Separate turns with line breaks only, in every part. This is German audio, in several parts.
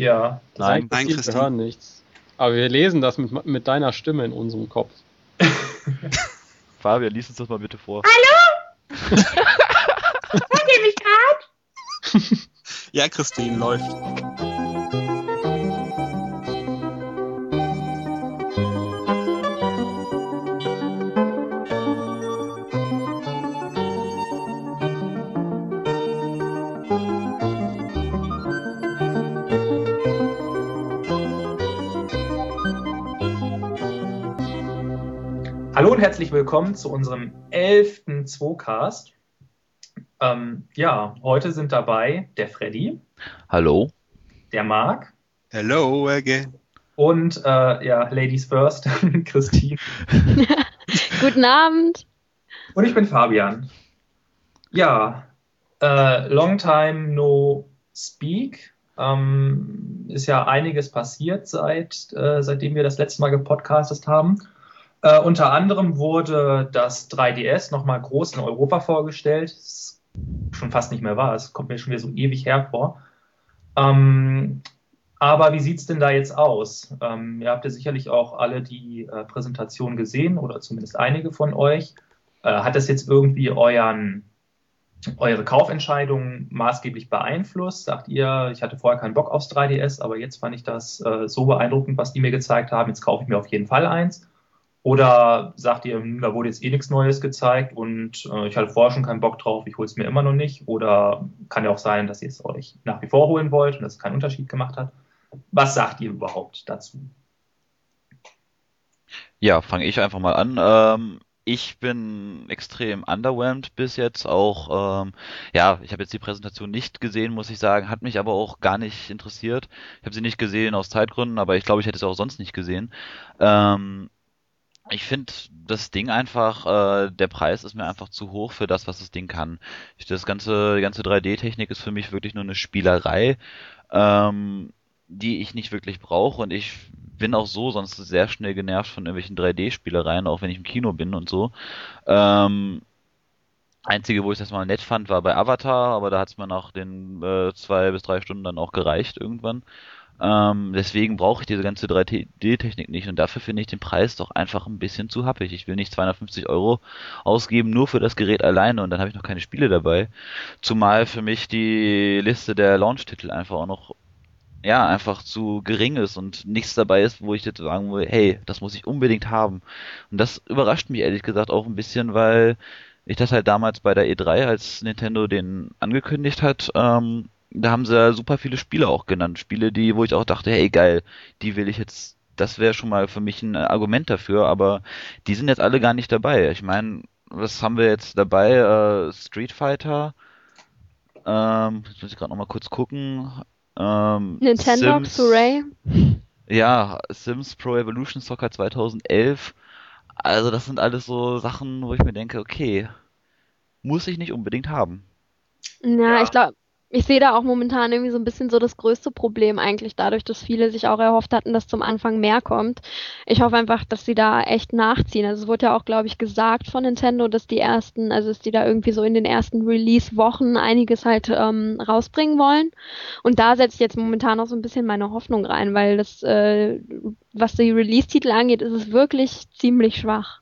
Ja.
Nein, nein, Christian. Wir hören nichts. Aber wir lesen das mit, mit deiner Stimme in unserem Kopf.
Fabian, lies uns das mal bitte vor.
Hallo? Hört ihr mich gerade?
ja, Christine, läuft. Und herzlich willkommen zu unserem elften Zwocast. Ähm, ja, heute sind dabei der Freddy.
Hallo.
Der Marc.
Hello again.
Und äh, ja, Ladies First, Christine.
Guten Abend.
Und ich bin Fabian. Ja, äh, long time no speak. Ähm, ist ja einiges passiert seit, äh, seitdem wir das letzte Mal gepodcastet haben. Äh, unter anderem wurde das 3DS nochmal groß in Europa vorgestellt. Das schon fast nicht mehr wahr. Es kommt mir schon wieder so ewig her vor. Ähm, aber wie sieht es denn da jetzt aus? Ähm, ihr habt ja sicherlich auch alle die äh, Präsentation gesehen oder zumindest einige von euch. Äh, hat das jetzt irgendwie euren, eure Kaufentscheidung maßgeblich beeinflusst? Sagt ihr, ich hatte vorher keinen Bock aufs 3DS, aber jetzt fand ich das äh, so beeindruckend, was die mir gezeigt haben, jetzt kaufe ich mir auf jeden Fall eins? Oder sagt ihr, hm, da wurde jetzt eh nichts Neues gezeigt und äh, ich hatte vorher schon keinen Bock drauf, ich hole es mir immer noch nicht? Oder kann ja auch sein, dass ihr es euch nach wie vor holen wollt und es keinen Unterschied gemacht hat? Was sagt ihr überhaupt dazu?
Ja, fange ich einfach mal an. Ähm, ich bin extrem underwhelmed bis jetzt. Auch, ähm, ja, ich habe jetzt die Präsentation nicht gesehen, muss ich sagen, hat mich aber auch gar nicht interessiert. Ich habe sie nicht gesehen aus Zeitgründen, aber ich glaube, ich hätte es auch sonst nicht gesehen. Ähm, ich finde das Ding einfach, äh, der Preis ist mir einfach zu hoch für das, was das Ding kann. Ich, das ganze, die ganze 3D-Technik ist für mich wirklich nur eine Spielerei, ähm, die ich nicht wirklich brauche und ich bin auch so sonst sehr schnell genervt von irgendwelchen 3D-Spielereien, auch wenn ich im Kino bin und so. Ähm, Einzige, wo ich das mal nett fand, war bei Avatar, aber da hat es mir nach den äh, zwei bis drei Stunden dann auch gereicht irgendwann. Ähm, deswegen brauche ich diese ganze 3D-Technik nicht und dafür finde ich den Preis doch einfach ein bisschen zu happig. Ich will nicht 250 Euro ausgeben nur für das Gerät alleine und dann habe ich noch keine Spiele dabei. Zumal für mich die Liste der Launch-Titel einfach auch noch ja, einfach zu gering ist und nichts dabei ist, wo ich jetzt sagen will, hey, das muss ich unbedingt haben. Und das überrascht mich ehrlich gesagt auch ein bisschen, weil ich das halt damals bei der E3, als Nintendo den angekündigt hat, ähm, da haben sie ja super viele Spiele auch genannt. Spiele, die, wo ich auch dachte, hey geil, die will ich jetzt, das wäre schon mal für mich ein Argument dafür, aber die sind jetzt alle gar nicht dabei. Ich meine, was haben wir jetzt dabei? Äh, Street Fighter, ähm, jetzt muss ich gerade nochmal kurz gucken. Ähm,
Nintendo Ray.
Ja, Sims Pro Evolution Soccer 2011. Also das sind alles so Sachen, wo ich mir denke, okay, muss ich nicht unbedingt haben.
Na, ja. ich glaube, ich sehe da auch momentan irgendwie so ein bisschen so das größte Problem eigentlich dadurch, dass viele sich auch erhofft hatten, dass zum Anfang mehr kommt. Ich hoffe einfach, dass sie da echt nachziehen. Also es wurde ja auch, glaube ich, gesagt von Nintendo, dass die ersten, also dass die da irgendwie so in den ersten Release-Wochen einiges halt ähm, rausbringen wollen. Und da setze ich jetzt momentan auch so ein bisschen meine Hoffnung rein, weil das, äh, was die Release-Titel angeht, ist es wirklich ziemlich schwach.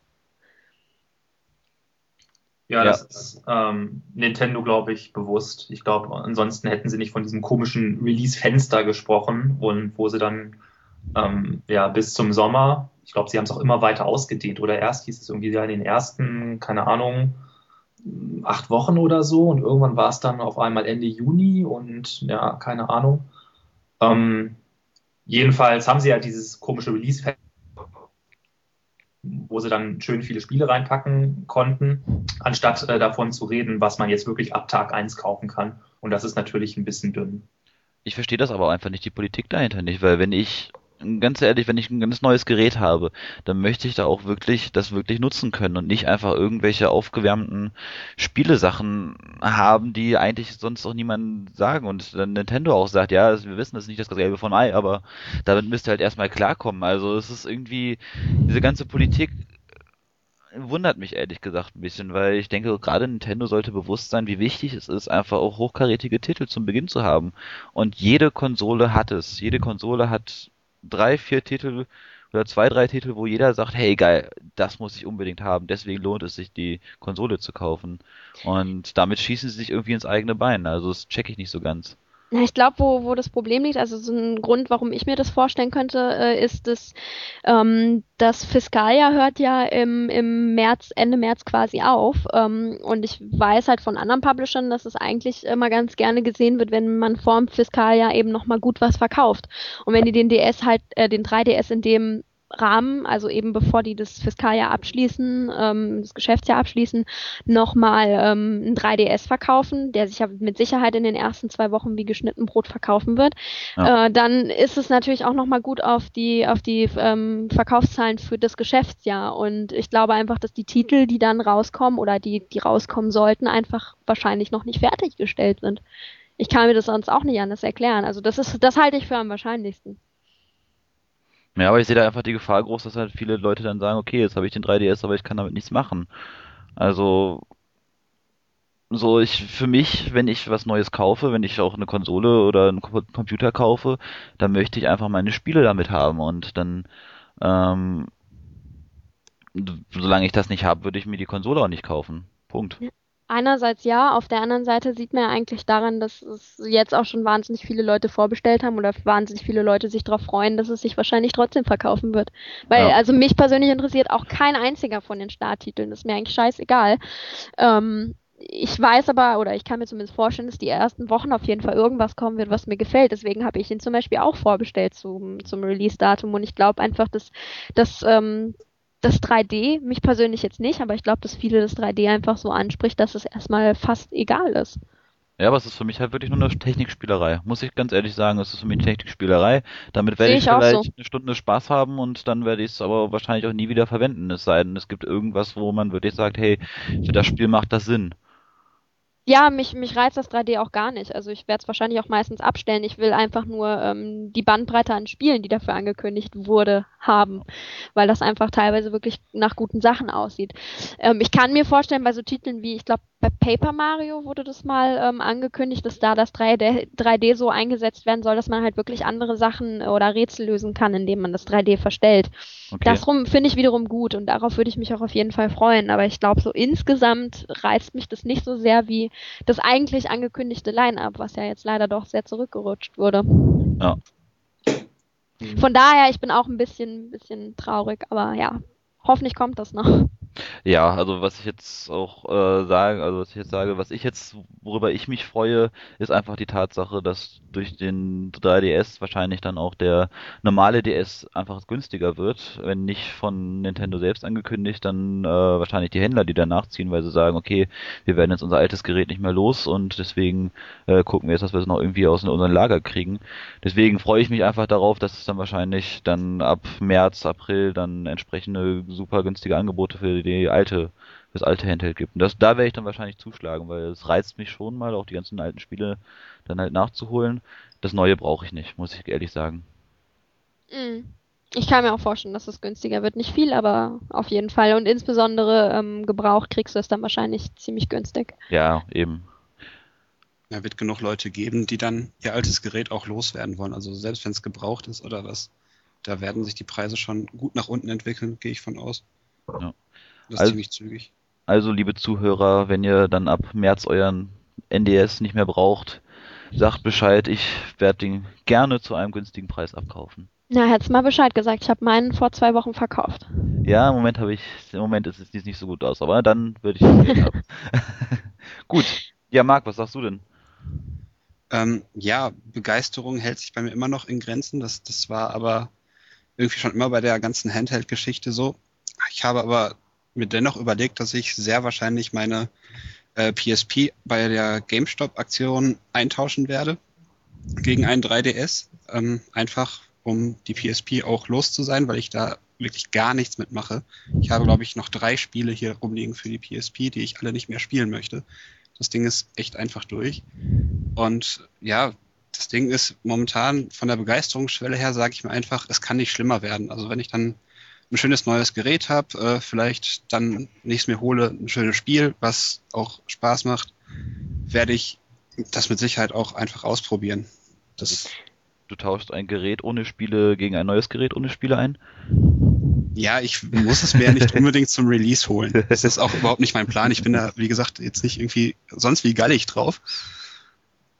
Ja, ja, das ist ähm, Nintendo, glaube ich, bewusst. Ich glaube, ansonsten hätten sie nicht von diesem komischen Release-Fenster gesprochen und wo sie dann ähm, ja bis zum Sommer, ich glaube, sie haben es auch immer weiter ausgedehnt. Oder erst hieß es irgendwie ja in den ersten, keine Ahnung, acht Wochen oder so und irgendwann war es dann auf einmal Ende Juni und ja, keine Ahnung. Ähm, jedenfalls haben sie ja dieses komische Release-Fenster wo sie dann schön viele Spiele reinpacken konnten, anstatt äh, davon zu reden, was man jetzt wirklich ab Tag 1 kaufen kann. Und das ist natürlich ein bisschen dünn.
Ich verstehe das aber einfach nicht, die Politik dahinter nicht, weil wenn ich ganz ehrlich, wenn ich ein ganz neues Gerät habe, dann möchte ich da auch wirklich das wirklich nutzen können und nicht einfach irgendwelche aufgewärmten Spielesachen haben, die eigentlich sonst auch niemand sagen und dann Nintendo auch sagt, ja, wir wissen, das ist nicht das Gelbe von Ei, aber damit müsst ihr halt erstmal klarkommen. Also es ist irgendwie diese ganze Politik wundert mich ehrlich gesagt ein bisschen, weil ich denke, gerade Nintendo sollte bewusst sein, wie wichtig es ist, einfach auch hochkarätige Titel zum Beginn zu haben. Und jede Konsole hat es. Jede Konsole hat drei, vier Titel oder zwei, drei Titel, wo jeder sagt, hey geil, das muss ich unbedingt haben, deswegen lohnt es sich, die Konsole zu kaufen. Und damit schießen sie sich irgendwie ins eigene Bein. Also das check ich nicht so ganz.
Ja, ich glaube, wo, wo das Problem liegt, also so ein Grund, warum ich mir das vorstellen könnte, äh, ist, dass ähm, das Fiskaljahr hört ja im, im März, Ende März quasi auf. Ähm, und ich weiß halt von anderen Publishern, dass es eigentlich immer ganz gerne gesehen wird, wenn man vorm Fiskaljahr eben nochmal gut was verkauft. Und wenn die den DS halt, äh, den 3DS in dem Rahmen, also eben bevor die das Fiskaljahr abschließen, ähm, das Geschäftsjahr abschließen, nochmal ähm, ein 3DS verkaufen, der sich ja mit Sicherheit in den ersten zwei Wochen wie geschnitten Brot verkaufen wird, ja. äh, dann ist es natürlich auch nochmal gut auf die, auf die ähm, Verkaufszahlen für das Geschäftsjahr. Und ich glaube einfach, dass die Titel, die dann rauskommen oder die, die rauskommen sollten, einfach wahrscheinlich noch nicht fertiggestellt sind. Ich kann mir das sonst auch nicht anders erklären. Also das ist, das halte ich für am wahrscheinlichsten.
Ja, aber ich sehe da einfach die Gefahr groß, dass halt viele Leute dann sagen, okay, jetzt habe ich den 3DS, aber ich kann damit nichts machen. Also so ich für mich, wenn ich was Neues kaufe, wenn ich auch eine Konsole oder einen Computer kaufe, dann möchte ich einfach meine Spiele damit haben und dann ähm, solange ich das nicht habe, würde ich mir die Konsole auch nicht kaufen. Punkt.
Ja. Einerseits ja, auf der anderen Seite sieht man ja eigentlich daran, dass es jetzt auch schon wahnsinnig viele Leute vorbestellt haben oder wahnsinnig viele Leute sich darauf freuen, dass es sich wahrscheinlich trotzdem verkaufen wird. Weil, ja. also mich persönlich interessiert auch kein einziger von den Starttiteln. Das ist mir eigentlich scheißegal. Ähm, ich weiß aber, oder ich kann mir zumindest vorstellen, dass die ersten Wochen auf jeden Fall irgendwas kommen wird, was mir gefällt. Deswegen habe ich ihn zum Beispiel auch vorbestellt zum, zum Release-Datum und ich glaube einfach, dass, dass ähm, das 3D, mich persönlich jetzt nicht, aber ich glaube, dass viele das 3D einfach so anspricht, dass es erstmal fast egal ist.
Ja, aber es ist für mich halt wirklich nur eine Technikspielerei. Muss ich ganz ehrlich sagen, es ist für mich eine Technikspielerei. Damit werde ich, ich vielleicht so. eine Stunde Spaß haben und dann werde ich es aber wahrscheinlich auch nie wieder verwenden. Es sei denn, es gibt irgendwas, wo man wirklich sagt, hey, für das Spiel macht das Sinn.
Ja, mich, mich reizt das 3D auch gar nicht. Also ich werde es wahrscheinlich auch meistens abstellen. Ich will einfach nur ähm, die Bandbreite an Spielen, die dafür angekündigt wurde, haben, weil das einfach teilweise wirklich nach guten Sachen aussieht. Ähm, ich kann mir vorstellen, bei so Titeln wie, ich glaube, bei Paper Mario wurde das mal ähm, angekündigt, dass da das 3D, 3D so eingesetzt werden soll, dass man halt wirklich andere Sachen oder Rätsel lösen kann, indem man das 3D verstellt. Okay. Das finde ich wiederum gut und darauf würde ich mich auch auf jeden Fall freuen. Aber ich glaube, so insgesamt reizt mich das nicht so sehr wie das eigentlich angekündigte Line-Up, was ja jetzt leider doch sehr zurückgerutscht wurde. Ja. Von daher, ich bin auch ein bisschen, bisschen traurig, aber ja, hoffentlich kommt das noch.
Ja, also was ich jetzt auch äh, sage, also was ich jetzt sage, was ich jetzt, worüber ich mich freue, ist einfach die Tatsache, dass durch den 3DS wahrscheinlich dann auch der normale DS einfach günstiger wird. Wenn nicht von Nintendo selbst angekündigt, dann äh, wahrscheinlich die Händler, die danach ziehen, weil sie sagen, okay, wir werden jetzt unser altes Gerät nicht mehr los und deswegen äh, gucken wir jetzt, dass wir es noch irgendwie aus unserem Lager kriegen. Deswegen freue ich mich einfach darauf, dass es dann wahrscheinlich dann ab März, April dann entsprechende super günstige Angebote für die alte das alte Handheld gibt. Und das, da werde ich dann wahrscheinlich zuschlagen, weil es reizt mich schon mal, auch die ganzen alten Spiele dann halt nachzuholen. Das Neue brauche ich nicht, muss ich ehrlich sagen.
Mhm. Ich kann mir auch vorstellen, dass es günstiger wird. Nicht viel, aber auf jeden Fall. Und insbesondere ähm, gebraucht kriegst du es dann wahrscheinlich ziemlich günstig.
Ja, eben.
Ja, wird genug Leute geben, die dann ihr altes Gerät auch loswerden wollen. Also selbst wenn es gebraucht ist oder was, da werden sich die Preise schon gut nach unten entwickeln, gehe ich von aus. Ja.
Das also, ziemlich zügig. Also, liebe Zuhörer, wenn ihr dann ab März euren NDS nicht mehr braucht, sagt Bescheid, ich werde den gerne zu einem günstigen Preis abkaufen.
Na, hättest mal Bescheid gesagt. Ich habe meinen vor zwei Wochen verkauft.
Ja, im Moment habe ich, im Moment ist es nicht so gut aus, aber dann würde ich es haben. gut. Ja, Marc, was sagst du denn?
Ähm, ja, Begeisterung hält sich bei mir immer noch in Grenzen. Das, das war aber irgendwie schon immer bei der ganzen Handheld-Geschichte so. Ich habe aber mir dennoch überlegt, dass ich sehr wahrscheinlich meine äh, PSP bei der GameStop-Aktion eintauschen werde gegen einen 3DS. Ähm, einfach um die PSP auch los zu sein, weil ich da wirklich gar nichts mitmache. Ich habe, glaube ich, noch drei Spiele hier rumliegen für die PSP, die ich alle nicht mehr spielen möchte. Das Ding ist echt einfach durch. Und ja, das Ding ist momentan von der Begeisterungsschwelle her, sage ich mir einfach, es kann nicht schlimmer werden. Also wenn ich dann ein schönes neues Gerät habe, äh, vielleicht dann nächstes mir hole, ein schönes Spiel, was auch Spaß macht, werde ich das mit Sicherheit auch einfach ausprobieren. Das,
Du tauschst ein Gerät ohne Spiele gegen ein neues Gerät ohne Spiele ein.
ja, ich muss es mir ja nicht unbedingt zum Release holen. Das ist auch überhaupt nicht mein Plan. Ich bin da, wie gesagt, jetzt nicht irgendwie sonst wie gallig drauf.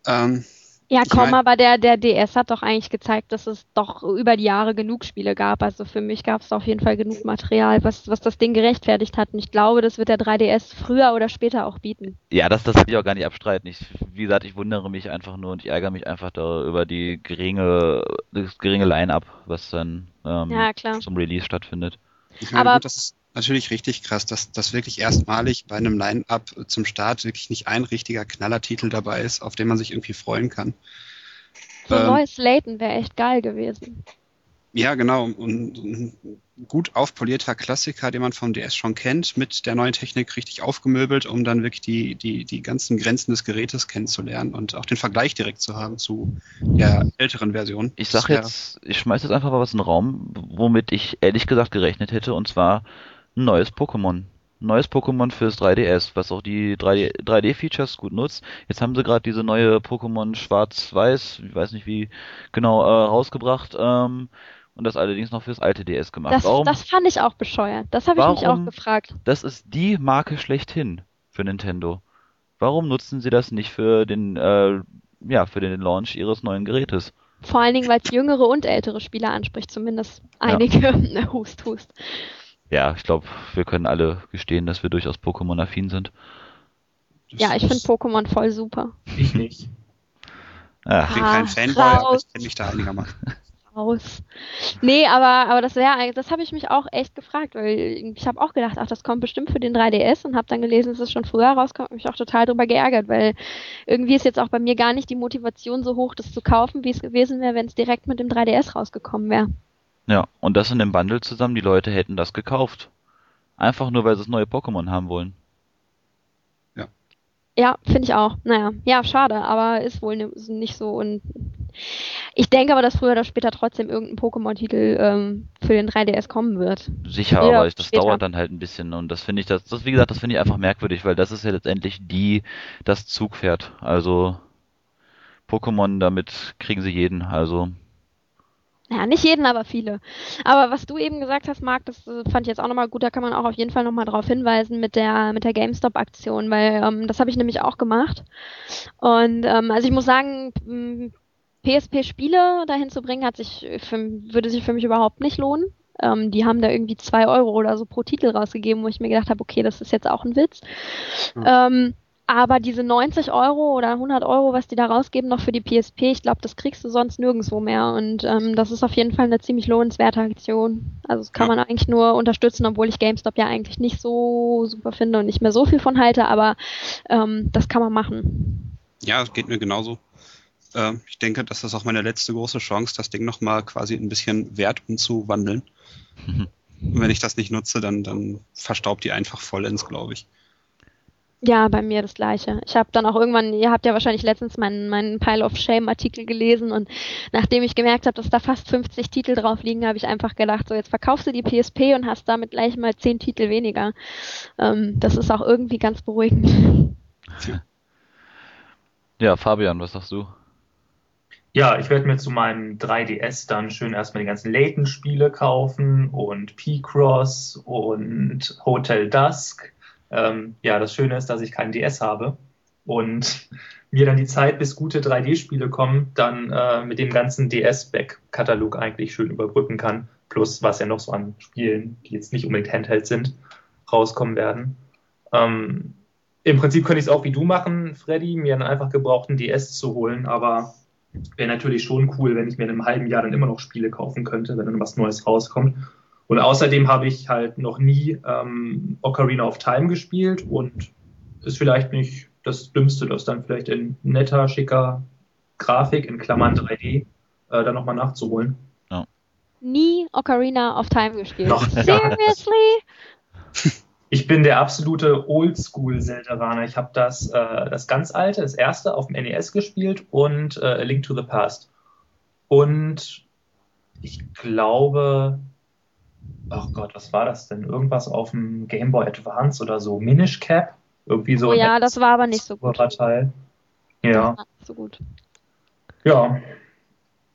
Ähm,
Ja,
Ich
komm,
mein-
aber der, der DS hat doch eigentlich gezeigt, dass es doch über die Jahre genug Spiele gab. Also für mich gab es auf jeden Fall genug Material, was, was das Ding gerechtfertigt hat. Und ich glaube, das wird der 3DS früher oder später auch bieten.
Ja, das, das will ich auch gar nicht abstreiten. Ich, wie gesagt, ich wundere mich einfach nur und ich ärgere mich einfach da über die geringe, das geringe Line-Up, was dann ähm,
Ja, klar.
zum Release stattfindet.
Ich meine,
Aber-
gut, das ist natürlich richtig krass, dass, dass wirklich erstmalig bei einem Line-Up zum Start wirklich nicht ein richtiger Knallertitel dabei ist, auf den man sich irgendwie freuen kann.
So ein
Ähm,
neues Layton wäre echt geil gewesen.
Ja, genau. Und ein gut aufpolierter Klassiker, den man vom DS schon kennt, mit der neuen Technik richtig aufgemöbelt, um dann wirklich die, die, die ganzen Grenzen des Gerätes kennenzulernen und auch den Vergleich direkt zu haben zu der älteren Version.
Ich
Das
sag jetzt, ich schmeiß jetzt einfach mal was in den Raum, womit ich ehrlich gesagt gerechnet hätte, und zwar ein neues Pokémon. Neues Pokémon fürs 3DS, was auch die 3D 3D-Features gut nutzt. Jetzt haben sie gerade diese neue Pokémon Schwarz-Weiß, ich weiß nicht wie genau, äh, rausgebracht, ähm, und das allerdings noch fürs alte DS gemacht.
Das,
Warum?
das fand ich auch bescheuert. Das habe ich mich auch gefragt.
Das ist die Marke schlechthin für Nintendo. Warum nutzen sie das nicht für den, äh, ja, für den Launch ihres neuen Gerätes?
Vor allen Dingen, weil es jüngere und ältere Spieler anspricht, zumindest einige. hust, hust.
Ja, ich glaube, wir können alle gestehen, dass wir durchaus Pokémon-affin sind.
das
Ja, ich finde Pokémon voll super.
Ich nicht.
Ah,
Ich bin
Ah,
kein Fanboy, aber
raus.
ich kenne mich da einigermaßen.
Raus. Nee, aber, aber das wäre, das habe ich mich auch echt gefragt, weil ich habe auch gedacht, ach, das kommt bestimmt für den 3DS und habe dann gelesen, dass es schon früher rauskommt und mich auch total drüber geärgert, weil irgendwie ist jetzt auch bei mir gar nicht die Motivation so hoch, das zu kaufen, wie es gewesen wäre, wenn es direkt mit dem 3DS rausgekommen wäre.
Ja, und das in dem Bundle zusammen, die Leute hätten das gekauft. Einfach nur, weil sie das neue Pokémon haben wollen.
Ja, finde ich auch. Naja, ja, schade, aber ist wohl ne- nicht so. Und ich denke aber, dass früher oder später trotzdem irgendein Pokémon-Titel ähm, für den 3DS kommen wird.
Sicher,
Ja,
aber ich, das
später.
dauert dann halt ein bisschen und das finde ich, das, das, wie gesagt, das finde ich einfach merkwürdig, weil das ist ja letztendlich die, das Zugpferd. Also, Pokémon, damit kriegen sie jeden, also,
Ja, nicht jeden, aber viele. Aber was du eben gesagt hast, Marc, das äh, fand ich jetzt auch nochmal gut, da kann man auch auf jeden Fall nochmal drauf hinweisen mit der, mit der GameStop-Aktion, weil ähm, das habe ich nämlich auch gemacht. Und ähm, also ich muss sagen, PSP-Spiele dahin zu bringen, hat sich für, würde sich für mich überhaupt nicht lohnen. Ähm, die haben da irgendwie zwei Euro oder so pro Titel rausgegeben, wo ich mir gedacht habe, okay, das ist jetzt auch ein Witz. Ähm, aber diese 90 Euro oder 100 Euro, was die da rausgeben noch für die PSP, ich glaube, das kriegst du sonst nirgendwo mehr. Und ähm, das ist auf jeden Fall eine ziemlich lohnenswerte Aktion. Also das kann
Ja.
man eigentlich nur unterstützen, obwohl ich GameStop ja eigentlich nicht so super finde und nicht mehr so viel von halte, aber ähm, das kann man machen.
Ja, geht mir genauso. Ähm, ich denke, das ist auch meine letzte große Chance, das Ding nochmal quasi ein bisschen Wert umzuwandeln. Und wenn ich das nicht nutze, dann, dann verstaubt die einfach vollends, glaube ich.
Ja, bei mir das gleiche. Ich habe dann auch irgendwann, ihr habt ja wahrscheinlich letztens meinen, meinen Pile of Shame Artikel gelesen und nachdem ich gemerkt habe, dass da fast 50 Titel drauf liegen, habe ich einfach gedacht, so jetzt verkaufst du die PSP und hast damit gleich mal 10 Titel weniger. Ähm, das ist auch irgendwie ganz beruhigend.
ja, Fabian, was sagst du?
Ja, ich werde mir zu meinem 3DS dann schön erstmal die ganzen Layton-Spiele kaufen und P-Cross und Hotel Dusk. Ähm, ja, das Schöne ist, dass ich keinen DS habe und mir dann die Zeit, bis gute 3D-Spiele kommen, dann äh, mit dem ganzen DS-Back-Katalog eigentlich schön überbrücken kann. Plus, was ja noch so an Spielen, die jetzt nicht unbedingt Handheld sind, rauskommen werden. Ähm, Im Prinzip könnte ich es auch wie du machen, Freddy, mir einen einfach gebrauchten DS zu holen, aber wäre natürlich schon cool, wenn ich mir in einem halben Jahr dann immer noch Spiele kaufen könnte, wenn dann was Neues rauskommt. Und außerdem habe ich halt noch nie ähm, Ocarina of Time gespielt und ist vielleicht nicht das Dümmste, das dann vielleicht in netter, schicker Grafik in Klammern 3D äh, dann nochmal nachzuholen.
Nie Ocarina of Time gespielt.
Noch.
Seriously?
Ich bin der absolute Oldschool-Zelda-Raner. Ich habe das, äh, das ganz alte, das erste auf dem NES gespielt und äh, A Link to the Past. Und ich glaube, ach Gott, was war das denn? Irgendwas auf dem Game Boy Advance oder so. Minish Cap? Irgendwie so.
Oh ja, das war aber nicht so gut.
Teil. Ja,
so gut.
ja.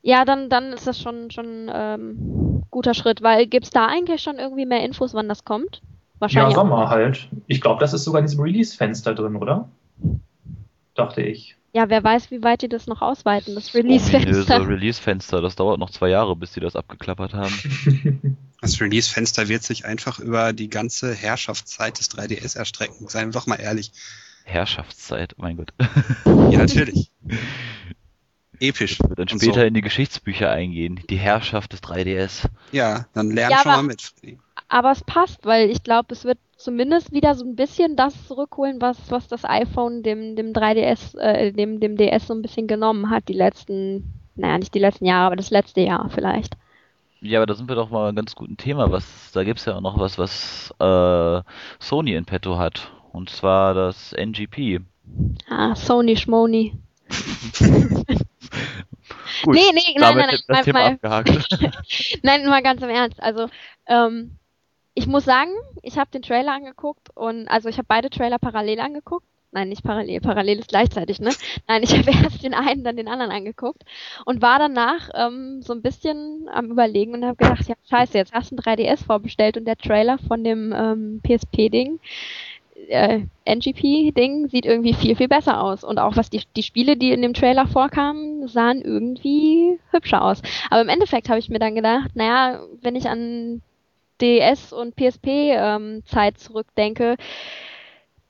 Ja, dann, dann ist das schon, schon ähm, guter Schritt, weil gibt's da eigentlich schon irgendwie mehr Infos, wann das kommt?
Ja,
Wahrscheinlich. auch.
Sommer halt. Ich glaube, das ist sogar in diesem Release-Fenster drin, oder? Dachte ich.
Ja, wer weiß, wie weit die das noch ausweiten, das
Ominöse
Release-Fenster.
Release-Fenster, das dauert noch zwei Jahre, bis die das abgeklappert haben.
Das Release-Fenster wird sich einfach über die ganze Herrschaftszeit des 3DS erstrecken. Seien wir doch mal ehrlich.
Herrschaftszeit, oh mein Gott.
Ja, natürlich. Episch.
Das wird dann später
so.
in die Geschichtsbücher eingehen. Die Herrschaft des 3DS.
Ja, dann lern
Ja,
schon
aber-
mal mit, Freddy.
Aber es passt, weil ich glaube, es wird zumindest wieder so ein bisschen das zurückholen, was, was das iPhone dem, dem 3DS, äh, dem, dem DS so ein bisschen genommen hat, die letzten, naja, nicht die letzten Jahre, aber das letzte Jahr vielleicht.
Ja, aber da sind wir doch mal ein ganz guten Thema. Was, da gibt's ja auch noch was, was äh, Sony in petto hat. Und zwar das NGP.
Ah, Sony Schmoni.
Gut,
Nee, nee, nein, nein, nein,
Thema
mal. Nein, mal ganz im Ernst. Also, ähm, ich muss sagen, ich habe den Trailer angeguckt und also ich habe beide Trailer parallel angeguckt. Nein, nicht parallel, parallel ist gleichzeitig, ne? Nein, ich habe erst den einen, dann den anderen angeguckt und war danach ähm, so ein bisschen am überlegen und habe gedacht, ja, scheiße, jetzt hast du ein 3DS vorbestellt und der Trailer von dem ähm, PSP-Ding, äh, NGP-Ding sieht irgendwie viel, viel besser aus. Und auch was die, die Spiele, die in dem Trailer vorkamen, sahen irgendwie hübscher aus. Aber im Endeffekt habe ich mir dann gedacht, naja, wenn ich an DS und PSP-Zeit zurückdenke,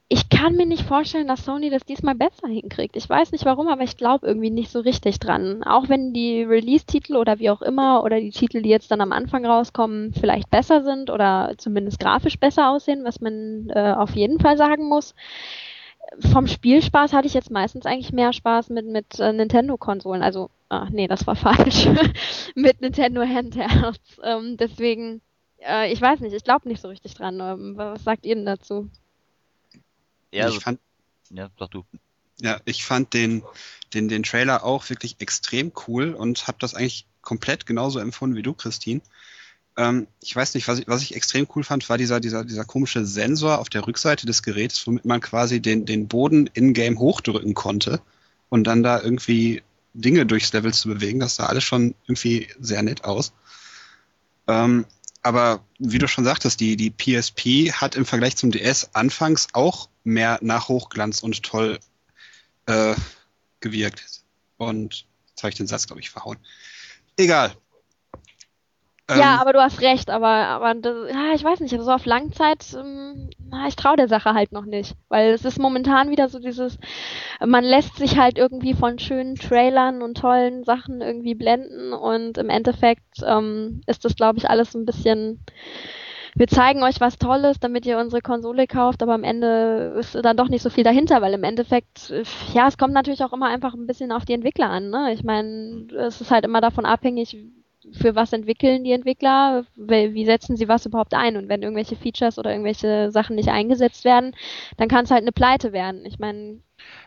ich kann mir nicht vorstellen, dass Sony das diesmal besser hinkriegt. Ich weiß nicht warum, aber ich glaube irgendwie nicht so richtig dran. Auch wenn die Release-Titel oder wie auch immer oder die Titel, die jetzt dann am Anfang rauskommen, vielleicht besser sind oder zumindest grafisch besser aussehen, was man äh, auf jeden Fall sagen muss. Vom Spielspaß hatte ich jetzt meistens eigentlich mehr Spaß mit, mit äh, Nintendo-Konsolen. Also, ah, nee, das war falsch. mit Nintendo Handhelds. Ähm, deswegen, äh, ich weiß nicht, ich glaube nicht so richtig dran. Ähm, was sagt ihr denn dazu?
Ja, also,
ich fand,
ja, sag du.
ja, ich fand den, den, den Trailer auch wirklich extrem cool und habe das eigentlich komplett genauso empfunden wie du, Christine. Ähm, ich weiß nicht, was ich, was ich extrem cool fand, war dieser, dieser, dieser komische Sensor auf der Rückseite des Geräts, womit man quasi den, den Boden in-game hochdrücken konnte und dann da irgendwie Dinge durchs Level zu bewegen. Das sah alles schon irgendwie sehr nett aus. Ähm, aber wie du schon sagtest, die, die PSP hat im Vergleich zum DS anfangs auch mehr nach Hochglanz und toll äh, gewirkt. Und jetzt habe ich den Satz, glaube ich, verhauen. Egal.
Ja,
Ähm,
aber du hast recht, aber, aber das, ja, ich weiß nicht, also so auf Langzeit, ähm, na, ich traue der Sache halt noch nicht. Weil es ist momentan wieder so dieses, man lässt sich halt irgendwie von schönen Trailern und tollen Sachen irgendwie blenden und im Endeffekt ähm, ist das, glaube ich, alles ein bisschen, wir zeigen euch was Tolles, damit ihr unsere Konsole kauft, aber am Ende ist dann doch nicht so viel dahinter, weil im Endeffekt, ja, es kommt natürlich auch immer einfach ein bisschen auf die Entwickler an. Ne? Ich meine, es ist halt immer davon abhängig, für was entwickeln die Entwickler, wie setzen sie was überhaupt ein und wenn irgendwelche Features oder irgendwelche Sachen nicht eingesetzt werden, dann kann es halt eine Pleite werden. Ich meine,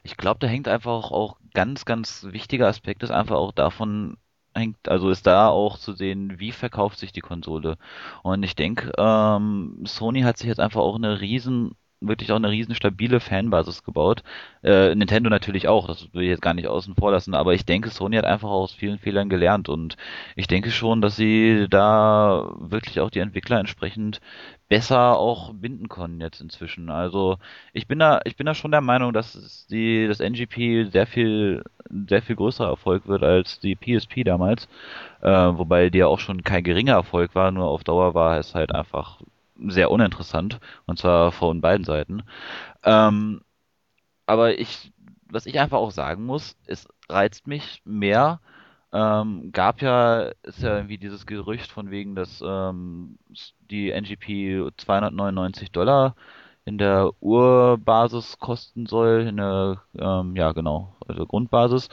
Ich glaube, da hängt einfach auch, auch ganz, ganz wichtiger Aspekt ist einfach auch davon hängt, also ist da auch zu sehen, wie verkauft sich die Konsole. Und ich denke, ähm, Sony hat sich jetzt einfach auch eine riesen, wirklich auch eine riesen stabile Fanbasis gebaut. Äh, Nintendo natürlich auch, das will ich jetzt gar nicht außen vor lassen, aber ich denke, Sony hat einfach aus vielen Fehlern gelernt und ich denke schon, dass sie da wirklich auch die Entwickler entsprechend besser auch binden können jetzt inzwischen. Also ich bin da, ich bin da schon der Meinung, dass die, das NGP sehr viel, sehr viel größerer Erfolg wird als die PSP damals. Äh, wobei die ja auch schon kein geringer Erfolg war, nur auf Dauer war es halt einfach sehr uninteressant. Und zwar von beiden Seiten. Ähm, aber ich, was ich einfach auch sagen muss, es reizt mich mehr. Ähm, gab ja, ist ja irgendwie dieses Gerücht von wegen, dass ähm, die NGP 299 Dollar in der Urbasis kosten soll, in der, ähm, ja genau, also Grundbasis.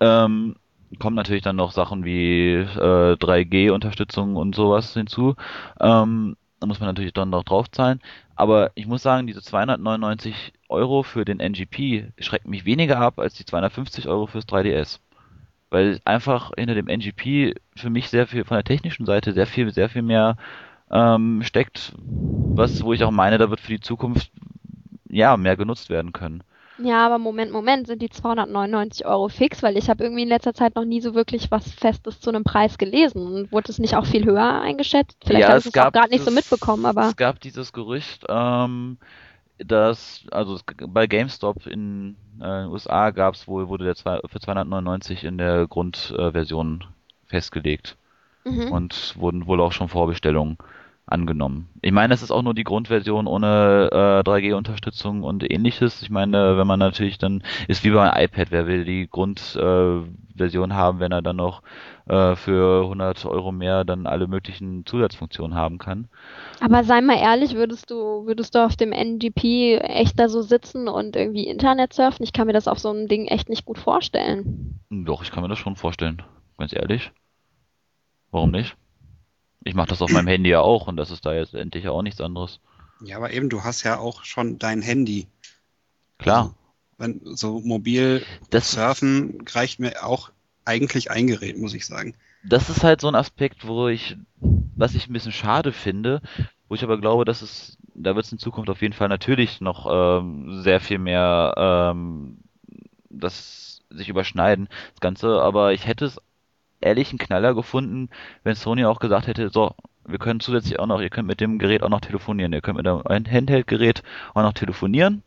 Ähm, kommen natürlich dann noch Sachen wie äh, 3G-Unterstützung und sowas hinzu. Ähm, da muss man natürlich dann noch draufzahlen. Aber ich muss sagen, diese 299 Euro für den NGP schreckt mich weniger ab als die 250 Euro fürs 3DS. Weil einfach hinter dem NGP für mich sehr viel, von der technischen Seite sehr viel, sehr viel mehr ähm, steckt, was, wo ich auch meine, da wird für die Zukunft ja mehr genutzt werden können.
Ja, aber Moment, Moment, sind die 299 Euro fix? Weil ich habe irgendwie in letzter Zeit noch nie so wirklich was Festes zu einem Preis gelesen. Und wurde es nicht auch viel höher eingeschätzt? Vielleicht
Ja,
habe
es
ich es auch
gab
gerade nicht so mitbekommen, aber
Es gab dieses Gerücht, ähm, dass, also bei GameStop in äh, den USA gab es wohl, wurde der zwei, für 299 in der Grundversion festgelegt
mhm.
und wurden wohl auch schon Vorbestellungen angenommen. Ich meine, das ist auch nur die Grundversion ohne äh, 3G-Unterstützung und ähnliches. Ich meine, wenn man natürlich dann, ist wie beim iPad, wer will die Grundversion äh, Version haben, wenn er dann noch äh, für 100 Euro mehr dann alle möglichen Zusatzfunktionen haben kann.
Aber sei mal ehrlich, würdest du, würdest du auf dem NGP echt da so sitzen und irgendwie Internet surfen? Ich kann mir das auf so einem Ding echt nicht gut vorstellen.
Doch, ich kann mir das schon vorstellen. Ganz ehrlich. Warum nicht? Ich mache das auf meinem Handy ja auch und das ist da jetzt endlich ja auch nichts anderes.
Ja, aber eben, du hast ja auch schon dein Handy.
Klar.
Wenn so mobil
Das,
surfen reicht mir auch eigentlich ein Gerät, muss ich sagen.
das ist halt so ein Aspekt, wo ich, was ich ein bisschen schade finde, wo ich aber glaube, dass es, da wird es in Zukunft auf jeden Fall natürlich noch ähm, sehr viel mehr ähm, das sich überschneiden, das Ganze, aber ich hätte es ehrlich einen Knaller gefunden, wenn Sony auch gesagt hätte, so, wir können zusätzlich auch noch, ihr könnt mit dem Gerät auch noch telefonieren, ihr könnt mit einem Handheld-Gerät auch noch telefonieren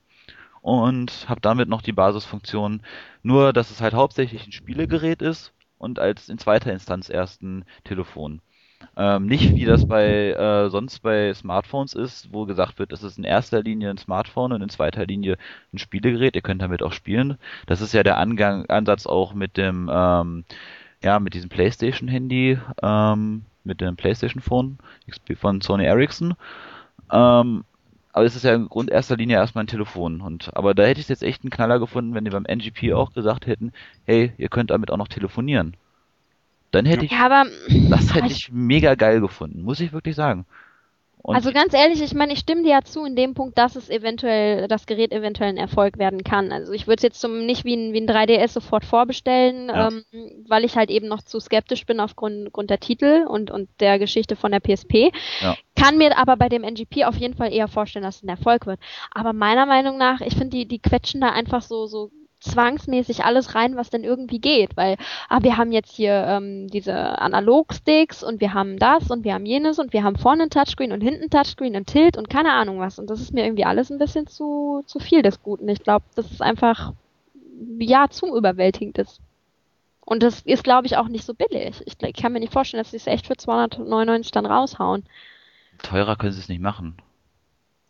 und habt damit noch die Basisfunktion, nur dass es halt hauptsächlich ein Spielegerät ist und als in zweiter Instanz erst ein Telefon. Ähm, nicht wie das bei äh, sonst bei Smartphones ist, wo gesagt wird, es ist in erster Linie ein Smartphone und in zweiter Linie ein Spielegerät. Ihr könnt damit auch spielen. Das ist ja der Angang, Ansatz auch mit dem, ähm, ja, mit diesem PlayStation-Handy, ähm, mit dem PlayStation-Phone von Sony Ericsson. Ähm, aber es ist ja in Grund erster Linie erstmal ein Telefon. Und aber da hätte ich jetzt echt einen Knaller gefunden, wenn die beim NGP auch gesagt hätten, hey, ihr könnt damit auch noch telefonieren. Dann hätte ich
Ja, aber
das hätte ich mega geil gefunden, muss ich wirklich sagen. Und
Also ganz ehrlich, ich meine, ich stimme dir ja zu in dem Punkt, dass es eventuell, das Gerät eventuell ein Erfolg werden kann. Also ich würde es jetzt zum, nicht wie ein, wie ein 3DS sofort vorbestellen,
Ja.
ähm, weil ich halt eben noch zu skeptisch bin aufgrund Grund der Titel und, und der Geschichte von der PSP.
Ja.
Kann mir aber bei dem NGP auf jeden Fall eher vorstellen, dass es ein Erfolg wird. Aber meiner Meinung nach, ich finde, die, die quetschen da einfach so, so zwangsmäßig alles rein, was denn irgendwie geht, weil ah, wir haben jetzt hier ähm, diese Analogsticks und wir haben das und wir haben jenes und wir haben vorne ein Touchscreen und hinten ein Touchscreen und Tilt und keine Ahnung was und das ist mir irgendwie alles ein bisschen zu, zu viel des Guten. Ich glaube, das ist einfach ja zu überwältigend ist. Und das ist, glaube ich, auch nicht so billig. Ich, ich kann mir nicht vorstellen, dass sie es echt für 299 dann raushauen.
teurer können sie es nicht machen.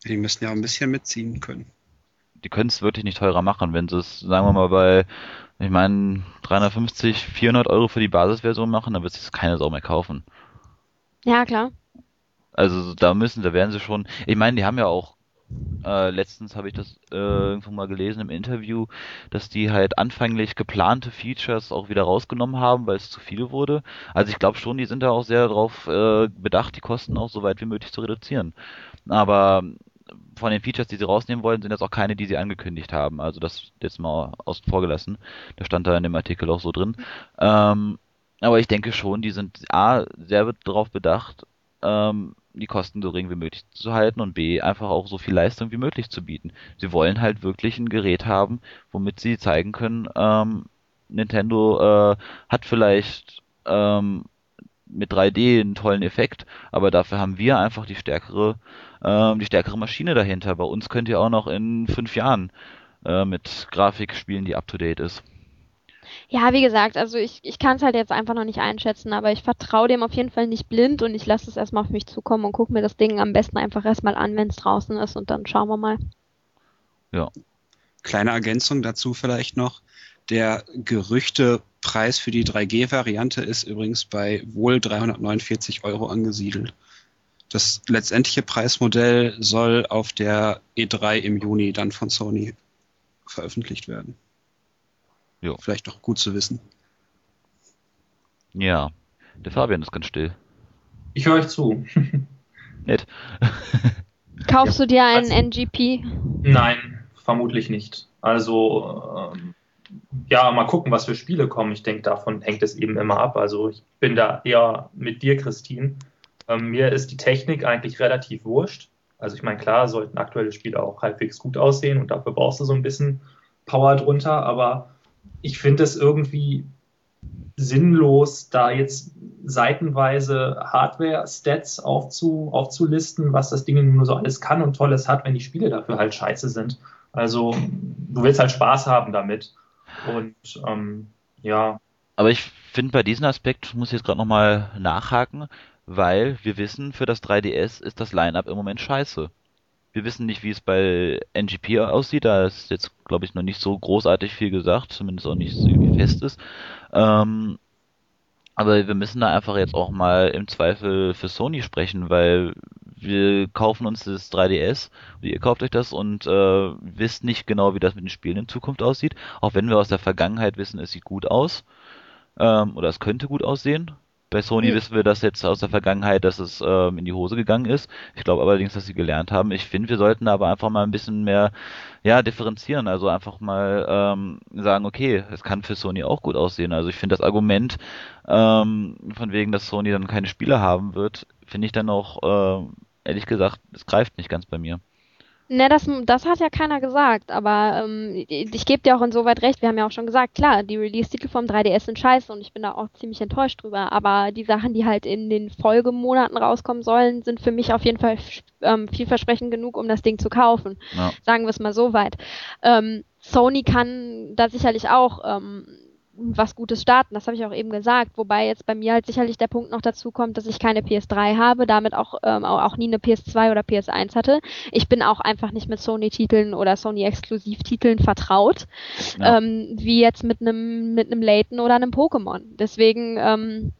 Die müssen ja auch ein bisschen mitziehen können.
Die können es wirklich nicht teurer machen, wenn sie es, sagen wir mal, bei, ich meine, 350, 400 Euro für die Basisversion machen, dann wird sich keine Sau mehr kaufen.
Ja, klar.
Also da müssen, da werden sie schon. Ich meine, die haben ja auch äh, letztens habe ich das äh, irgendwo mal gelesen im Interview, dass die halt anfänglich geplante Features auch wieder rausgenommen haben, weil es zu viel wurde. Also ich glaube schon, die sind da auch sehr darauf äh, bedacht, die Kosten auch so weit wie möglich zu reduzieren. Aber von den Features, die sie rausnehmen wollen, sind das auch keine, die sie angekündigt haben. Also das jetzt mal außen vor gelassen. Das stand da in dem Artikel auch so drin. Ähm, aber ich denke schon, die sind A, sehr darauf bedacht, ähm, die Kosten so gering wie möglich zu halten und B, einfach auch so viel Leistung wie möglich zu bieten. Sie wollen halt wirklich ein Gerät haben, womit sie zeigen können, ähm, Nintendo äh, hat vielleicht ähm, mit 3D einen tollen Effekt, aber dafür haben wir einfach die stärkere, ähm, die stärkere Maschine dahinter. Bei uns könnt ihr auch noch in fünf Jahren äh, mit Grafik spielen, die up to date ist.
Ja, wie gesagt, also ich, ich kann es halt jetzt einfach noch nicht einschätzen, aber ich vertraue dem auf jeden Fall nicht blind und ich lasse es erstmal auf mich zukommen und gucke mir das Ding am besten einfach erstmal an, wenn es draußen ist und dann schauen wir mal.
Kleine Ergänzung dazu vielleicht noch. Der Gerüchtepreis für die 3G-Variante ist übrigens bei wohl 349 Euro angesiedelt. Das letztendliche Preismodell soll auf der E3 im Juni dann von Sony veröffentlicht werden.
Jo.
Vielleicht noch gut zu wissen.
Ja, der Fabian ist ganz still.
Ich höre euch zu.
Nett.
Kaufst du dir einen
Also-
NGP?
Nein, vermutlich nicht. Also, ähm, ja, mal gucken, was für Spiele kommen. Ich denke, davon hängt es eben immer ab. Also, ich bin da eher mit dir, Christine. Ähm, mir ist die Technik eigentlich relativ wurscht. Also ich meine, klar, sollten aktuelle Spiele auch halbwegs gut aussehen und dafür brauchst du so ein bisschen Power drunter, aber ich finde es irgendwie sinnlos, da jetzt seitenweise Hardware-Stats aufzu, aufzulisten, was das Ding nur so alles kann und Tolles hat, wenn die Spiele dafür halt scheiße sind. Also du willst halt Spaß haben damit. Und ähm, ja.
Aber ich finde, bei diesem Aspekt muss ich jetzt gerade nochmal nachhaken, weil wir wissen, für das 3DS ist das Line-Up im Moment scheiße. Wir wissen nicht, wie es bei NGP aussieht. Da ist jetzt, glaube ich, noch nicht so großartig viel gesagt, zumindest auch nicht so fest ist. Ähm, aber wir müssen da einfach jetzt auch mal im Zweifel für Sony sprechen, weil wir kaufen uns das 3DS, ihr kauft euch das und äh, wisst nicht genau, wie das mit den Spielen in Zukunft aussieht. Auch wenn wir aus der Vergangenheit wissen, es sieht gut aus ähm, oder es könnte gut aussehen. Bei Sony mhm. wissen wir das jetzt aus der Vergangenheit, dass es ähm, in die Hose gegangen ist. Ich glaube allerdings, dass sie gelernt haben. Ich finde, wir sollten aber einfach mal ein bisschen mehr ja, differenzieren. Also einfach mal ähm, sagen, okay, es kann für Sony auch gut aussehen. Also ich finde das Argument ähm, von wegen, dass Sony dann keine Spiele haben wird, finde ich dann auch, äh, ehrlich gesagt, es greift nicht ganz bei mir.
Ne, das, das hat ja keiner gesagt, aber ähm, ich gebe dir auch insoweit recht, wir haben ja auch schon gesagt, klar, die Release-Titel vom 3DS sind scheiße und ich bin da auch ziemlich enttäuscht drüber, aber die Sachen, die halt in den Folgemonaten rauskommen sollen, sind für mich auf jeden Fall ähm, vielversprechend genug, um das Ding zu kaufen. Ja. Sagen wir es mal so weit. Ähm, Sony kann da sicherlich auch ähm, was Gutes starten. Das habe ich auch eben gesagt. Wobei jetzt bei mir halt sicherlich der Punkt noch dazu kommt, dass ich keine PS3 habe, damit auch, ähm, auch nie eine PS2 oder PS1 hatte. Ich bin auch einfach nicht mit Sony-Titeln oder Sony-Exklusivtiteln vertraut, ja. ähm, wie jetzt mit einem mit einem Layton oder einem Pokémon. Deswegen ähm,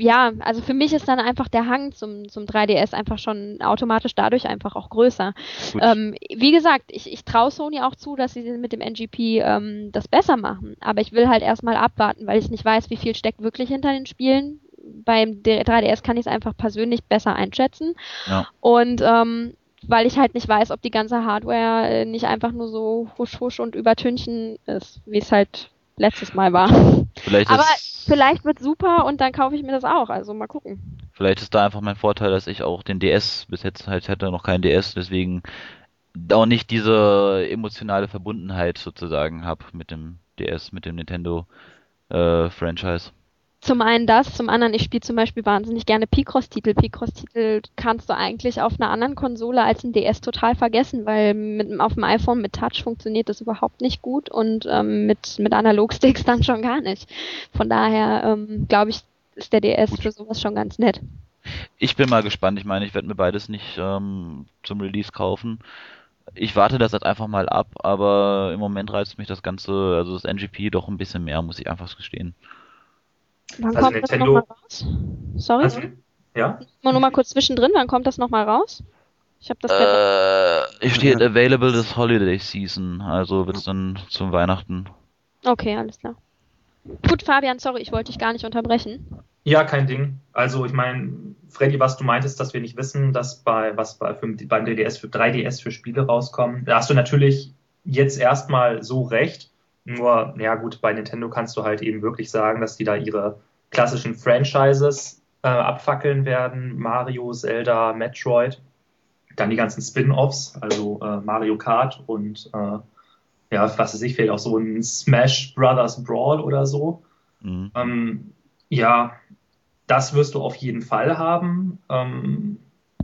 ja, also für mich ist dann einfach der Hang zum, zum 3DS einfach schon automatisch dadurch einfach auch größer. Ähm, wie gesagt, ich, ich traue Sony auch zu, dass sie mit dem NGP ähm, das besser machen. Aber ich will halt erstmal abwarten, weil ich nicht weiß, wie viel steckt wirklich hinter den Spielen. Beim 3DS kann ich es einfach persönlich besser einschätzen. Ja. Und ähm, weil ich halt nicht weiß, ob die ganze Hardware äh, nicht einfach nur so husch husch und übertünchen ist, wie es halt letztes Mal war. Vielleicht Aber vielleicht wird super und dann kaufe ich mir das auch. Also mal gucken.
Vielleicht ist da einfach mein Vorteil, dass ich auch den DS bis jetzt halt hatte noch keinen DS, deswegen auch nicht diese emotionale Verbundenheit sozusagen habe mit dem DS, mit dem Nintendo äh, Franchise.
Zum einen das, zum anderen, ich spiele zum Beispiel wahnsinnig gerne Picross-Titel. Picross-Titel kannst du eigentlich auf einer anderen Konsole als ein DS total vergessen, weil mit, auf dem iPhone mit Touch funktioniert das überhaupt nicht gut und ähm, mit, mit Analogsticks dann schon gar nicht. Von daher ähm, glaube ich, ist der DS gut. für sowas schon ganz nett.
Ich bin mal gespannt. Ich meine, ich werde mir beides nicht ähm, zum Release kaufen. Ich warte das jetzt einfach mal ab, aber im Moment reizt mich das Ganze, also das NGP doch ein bisschen mehr, muss ich einfach gestehen.
Wann also kommt Nintendo, das nochmal raus? Sorry? Also, ja? Mal nur mal kurz zwischendrin, wann kommt das nochmal raus?
Ich habe das äh, Ich steht available this holiday season, also wird es dann zum Weihnachten.
Okay, alles klar. Gut, Fabian, sorry, ich wollte dich gar nicht unterbrechen.
Ja, kein Ding. Also ich meine, Freddy, was du meintest, dass wir nicht wissen, dass bei was bei für, beim DDS für 3DS für Spiele rauskommen, da hast du natürlich jetzt erstmal so recht. Nur, ja gut, bei Nintendo kannst du halt eben wirklich sagen, dass die da ihre klassischen Franchises äh, abfackeln werden. Mario, Zelda, Metroid. Dann die ganzen Spin-Offs, also äh, Mario Kart und äh, ja, was weiß ich, vielleicht auch so ein Smash Brothers Brawl oder so. Mhm. Ähm, ja, das wirst du auf jeden Fall haben. Ähm,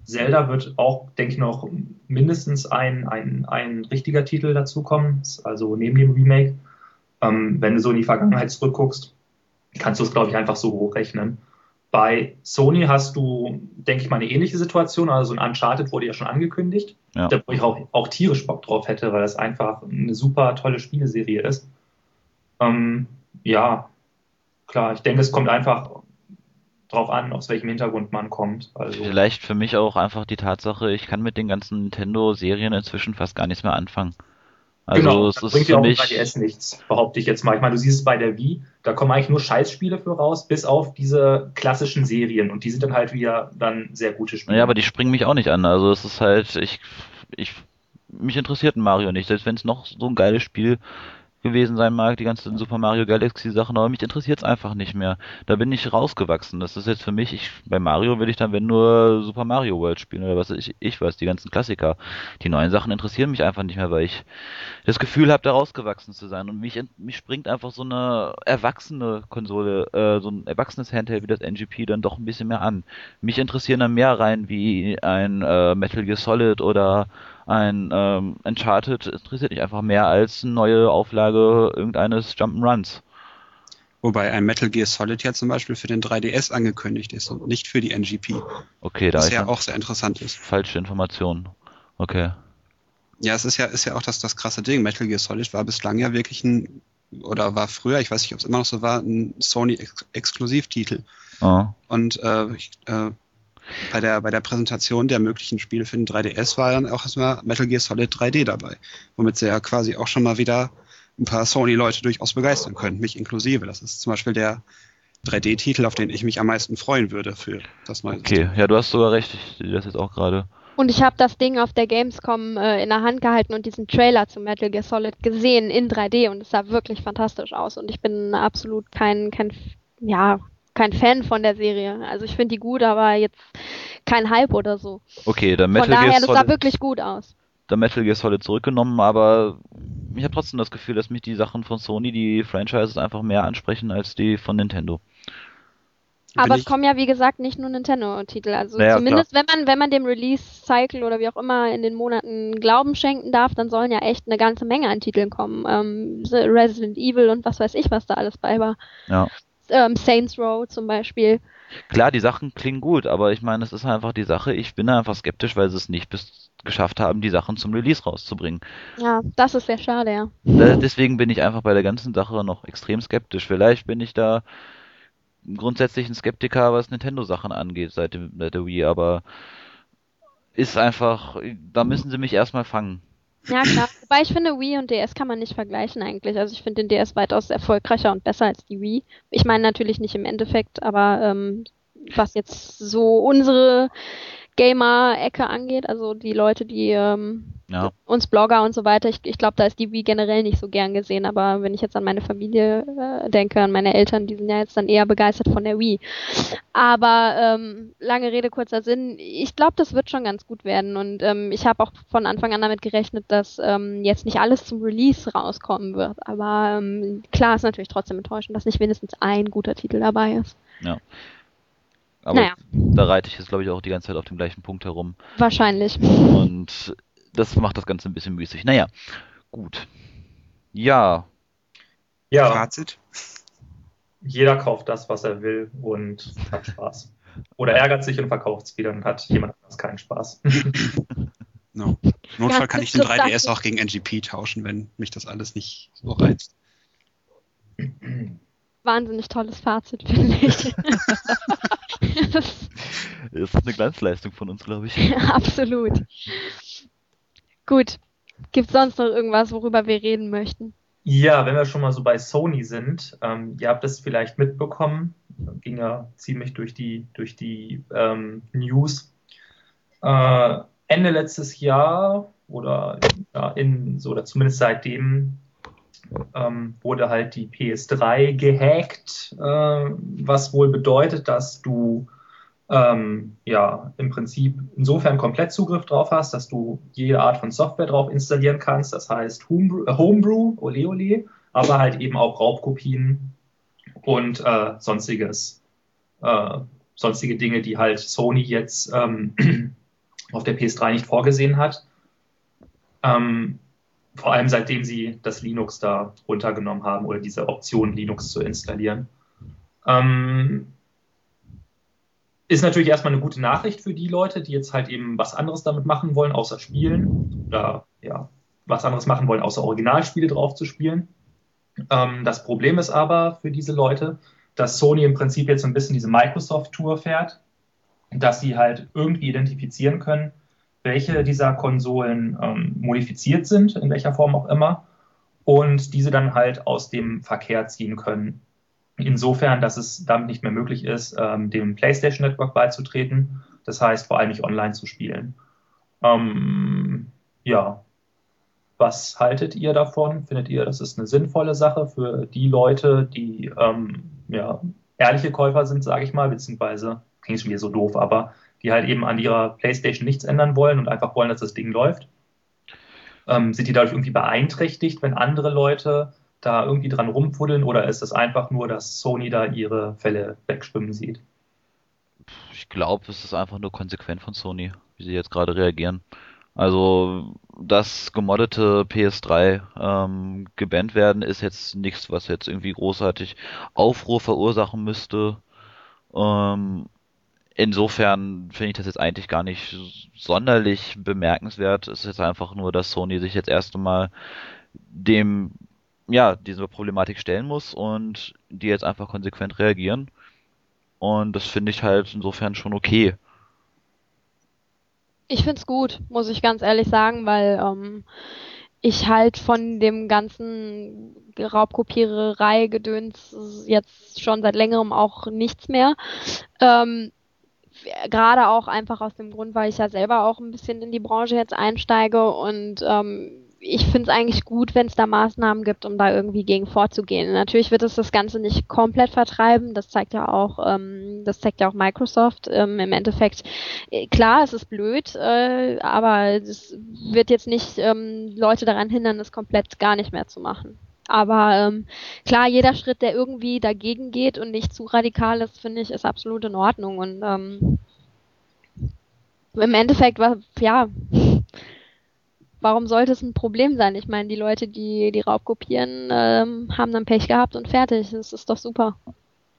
Zelda wird auch, denke ich, noch mindestens ein, ein, ein richtiger Titel dazukommen, also neben dem Remake. Ähm, wenn du so in die Vergangenheit zurückguckst, kannst du es, glaube ich, einfach so hochrechnen. Bei Sony hast du, denke ich mal, eine ähnliche Situation. Also ein Uncharted wurde ja schon angekündigt, ja. wo ich auch, auch tierisch Bock drauf hätte, weil das einfach eine super tolle Spieleserie ist. Ähm, ja, klar, ich denke, es kommt einfach drauf an, aus welchem Hintergrund man kommt.
Also Vielleicht für mich auch einfach die Tatsache, ich kann mit den ganzen Nintendo-Serien inzwischen fast gar nichts mehr anfangen.
Also genau, es ist bringt ja auch mich... 3DS nichts, behaupte ich jetzt mal. Ich meine, du siehst es bei der Wii, da kommen eigentlich nur Scheißspiele für raus, bis auf diese klassischen Serien und die sind dann halt wieder dann sehr gute Spiele.
Ja, aber die springen mich auch nicht an. Also es ist halt, ich, ich, mich interessiert ein Mario nicht, selbst wenn es noch so ein geiles Spiel gewesen sein mag, die ganzen Super Mario Galaxy Sachen, aber mich interessiert es einfach nicht mehr. Da bin ich rausgewachsen. Das ist jetzt für mich, ich, bei Mario will ich dann, wenn nur Super Mario World spielen oder was ich, ich weiß, die ganzen Klassiker. Die neuen Sachen interessieren mich einfach nicht mehr, weil ich das Gefühl habe, da rausgewachsen zu sein. Und mich, mich springt einfach so eine erwachsene Konsole, äh, so ein erwachsenes Handheld wie das NGP dann doch ein bisschen mehr an. Mich interessieren dann mehr rein wie ein äh, Metal Gear Solid oder ein ähm, Uncharted interessiert mich einfach mehr als eine neue Auflage irgendeines Jump'n'Runs.
Wobei ein Metal Gear Solid ja zum Beispiel für den 3DS angekündigt ist und nicht für die NGP.
Okay, da ist
ja auch sehr interessant ist.
falsche Informationen. Okay.
Ja, es ist ja, ist ja auch das, das krasse Ding. Metal Gear Solid war bislang ja wirklich ein, oder war früher, ich weiß nicht, ob es immer noch so war, ein Sony-Exklusivtitel.
Ah.
Und äh, ich, äh, bei, der, bei der Präsentation der möglichen Spiele für den 3DS war dann auch erstmal Metal Gear Solid 3D dabei, womit sie ja quasi auch schon mal wieder ein paar Sony-Leute durchaus begeistern können, mich inklusive. Das ist zum Beispiel der 3D-Titel, auf den ich mich am meisten freuen würde für das neue
Okay, ja, du hast sogar recht. Ich sehe das jetzt auch gerade.
Und ich habe das Ding auf der Gamescom äh, in der Hand gehalten und diesen Trailer zu Metal Gear Solid gesehen in 3D und es sah wirklich fantastisch aus. Und ich bin absolut kein, kein, ja, kein Fan von der Serie. Also ich finde die gut, aber jetzt kein Hype oder so.
Okay, der
Von
Metal
daher,
Gear
das sah
Solid,
wirklich gut aus.
der Metal Gear Solid zurückgenommen, aber ich habe trotzdem das Gefühl, dass mich die Sachen von Sony, die Franchises einfach mehr ansprechen als die von Nintendo.
Aber es kommen ja, wie gesagt, nicht nur Nintendo-Titel. Also
Naja,
zumindest, wenn man, wenn man dem Release-Cycle oder wie auch immer in den Monaten Glauben schenken darf, dann sollen ja echt eine ganze Menge an Titeln kommen. Ähm, Resident Evil und was weiß ich, was da alles bei war.
Ja.
Ähm, Saints Row zum Beispiel.
Klar, die Sachen klingen gut, aber ich meine, es ist einfach die Sache, ich bin einfach skeptisch, weil sie es nicht bis geschafft haben, die Sachen zum Release rauszubringen.
Ja, das ist sehr schade, ja.
Da, deswegen bin ich einfach bei der ganzen Sache noch extrem skeptisch. Vielleicht bin ich da grundsätzlich ein Skeptiker, was Nintendo-Sachen angeht, seit, dem, seit der Wii, aber ist einfach, da müssen sie mich erstmal fangen.
Ja, klar. Wobei ich finde, Wii und DS kann man nicht vergleichen eigentlich. Also ich finde den DS weitaus erfolgreicher und besser als die Wii. Ich meine natürlich nicht im Endeffekt, aber ähm, was jetzt so unsere Gamer-Ecke angeht, also die Leute, die ähm,
Ja.
uns Blogger und so weiter, ich, ich glaube, da ist die Wii generell nicht so gern gesehen, aber wenn ich jetzt an meine Familie äh, denke, an meine Eltern, die sind ja jetzt dann eher begeistert von der Wii. Aber ähm, lange Rede, kurzer Sinn, ich glaube, das wird schon ganz gut werden und ähm, ich habe auch von Anfang an damit gerechnet, dass ähm, jetzt nicht alles zum Release rauskommen wird, aber ähm, klar ist natürlich trotzdem enttäuschend, dass nicht wenigstens ein guter Titel dabei ist.
Aber
Naja.
da reite ich jetzt, glaube ich, auch die ganze Zeit auf dem gleichen Punkt herum.
Wahrscheinlich.
Und das macht das Ganze ein bisschen müßig. Naja, gut. Ja,
Ja,
Fazit.
jeder kauft das, was er will und hat Spaß. Oder ärgert sich und verkauft es wieder und hat jemand anderes keinen Spaß.
No. Notfall
Ja,
kann ich den
ist doch
3DS
das-
auch gegen NGP tauschen, wenn mich das alles nicht so reizt.
Wahnsinnig tolles Fazit, finde ich.
das ist eine Glanzleistung von uns, glaube ich.
Absolut. Gut. Gibt sonst noch irgendwas, worüber wir reden möchten?
Ja, wenn wir schon mal so bei Sony sind, ähm, ihr habt es vielleicht mitbekommen, ging ja ziemlich durch die, durch die ähm, News. Äh, Ende letztes Jahr oder ja, in so oder zumindest seitdem ähm, wurde halt die PS3 gehackt, äh, was wohl bedeutet, dass du ähm, ja im Prinzip insofern komplett Zugriff drauf hast, dass du jede Art von Software drauf installieren kannst. Das heißt Homebrew, äh, Homebrew ole ole, aber halt eben auch Raubkopien und äh, sonstiges, äh, sonstige Dinge, die halt Sony jetzt ähm, auf der PS3 nicht vorgesehen hat. Ähm, vor allem seitdem sie das Linux da runtergenommen haben oder diese Option Linux zu installieren. Ähm, ist natürlich erstmal eine gute Nachricht für die Leute, die jetzt halt eben was anderes damit machen wollen, außer spielen oder ja, was anderes machen wollen, außer Originalspiele drauf zu spielen. Ähm, das Problem ist aber für diese Leute, dass Sony im Prinzip jetzt so ein bisschen diese Microsoft-Tour fährt, dass sie halt irgendwie identifizieren können, welche dieser Konsolen ähm, modifiziert sind, in welcher Form auch immer, und diese dann halt aus dem Verkehr ziehen können. Insofern, dass es damit nicht mehr möglich ist, ähm, dem PlayStation Network beizutreten. Das heißt, vor allem nicht online zu spielen. Ähm, ja. Was haltet ihr davon? Findet ihr, das ist eine sinnvolle Sache für die Leute, die ähm, ja, ehrliche Käufer sind, sage ich mal, beziehungsweise, klingt schon wieder so doof, aber die halt eben an ihrer PlayStation nichts ändern wollen und einfach wollen, dass das Ding läuft? Ähm, sind die dadurch irgendwie beeinträchtigt, wenn andere Leute da irgendwie dran rumfuddeln oder ist es einfach nur, dass Sony da ihre Fälle wegschwimmen sieht?
Ich glaube, es ist einfach nur konsequent von Sony, wie sie jetzt gerade reagieren. Also, dass gemoddete PS3 ähm, gebannt werden, ist jetzt nichts, was jetzt irgendwie großartig Aufruhr verursachen müsste. Ähm, insofern finde ich das jetzt eigentlich gar nicht sonderlich bemerkenswert. Es ist jetzt einfach nur, dass Sony sich jetzt erst einmal dem, ja, dieser Problematik stellen muss und die jetzt einfach konsequent reagieren. Und das finde ich halt insofern schon okay.
Ich finde es gut, muss ich ganz ehrlich sagen, weil ähm, ich halt von dem ganzen Raubkopiererei-Gedöns jetzt schon seit längerem auch nichts mehr. Ähm, Gerade auch einfach aus dem Grund, weil ich ja selber auch ein bisschen in die Branche jetzt einsteige und ähm, ich finde es eigentlich gut, wenn es da Maßnahmen gibt, um da irgendwie gegen vorzugehen. Natürlich wird es das Ganze nicht komplett vertreiben. Das zeigt ja auch, ähm, das zeigt ja auch Microsoft. Ähm, Im Endeffekt, äh, klar, es ist blöd, äh, aber es wird jetzt nicht ähm, Leute daran hindern, es komplett gar nicht mehr zu machen. Aber ähm, klar, jeder Schritt, der irgendwie dagegen geht und nicht zu radikal ist, finde ich, ist absolut in Ordnung. Und ähm, im Endeffekt war, ja, warum sollte es ein Problem sein? Ich meine, die Leute, die die Raub kopieren, ähm, haben dann Pech gehabt und fertig. Das ist doch super.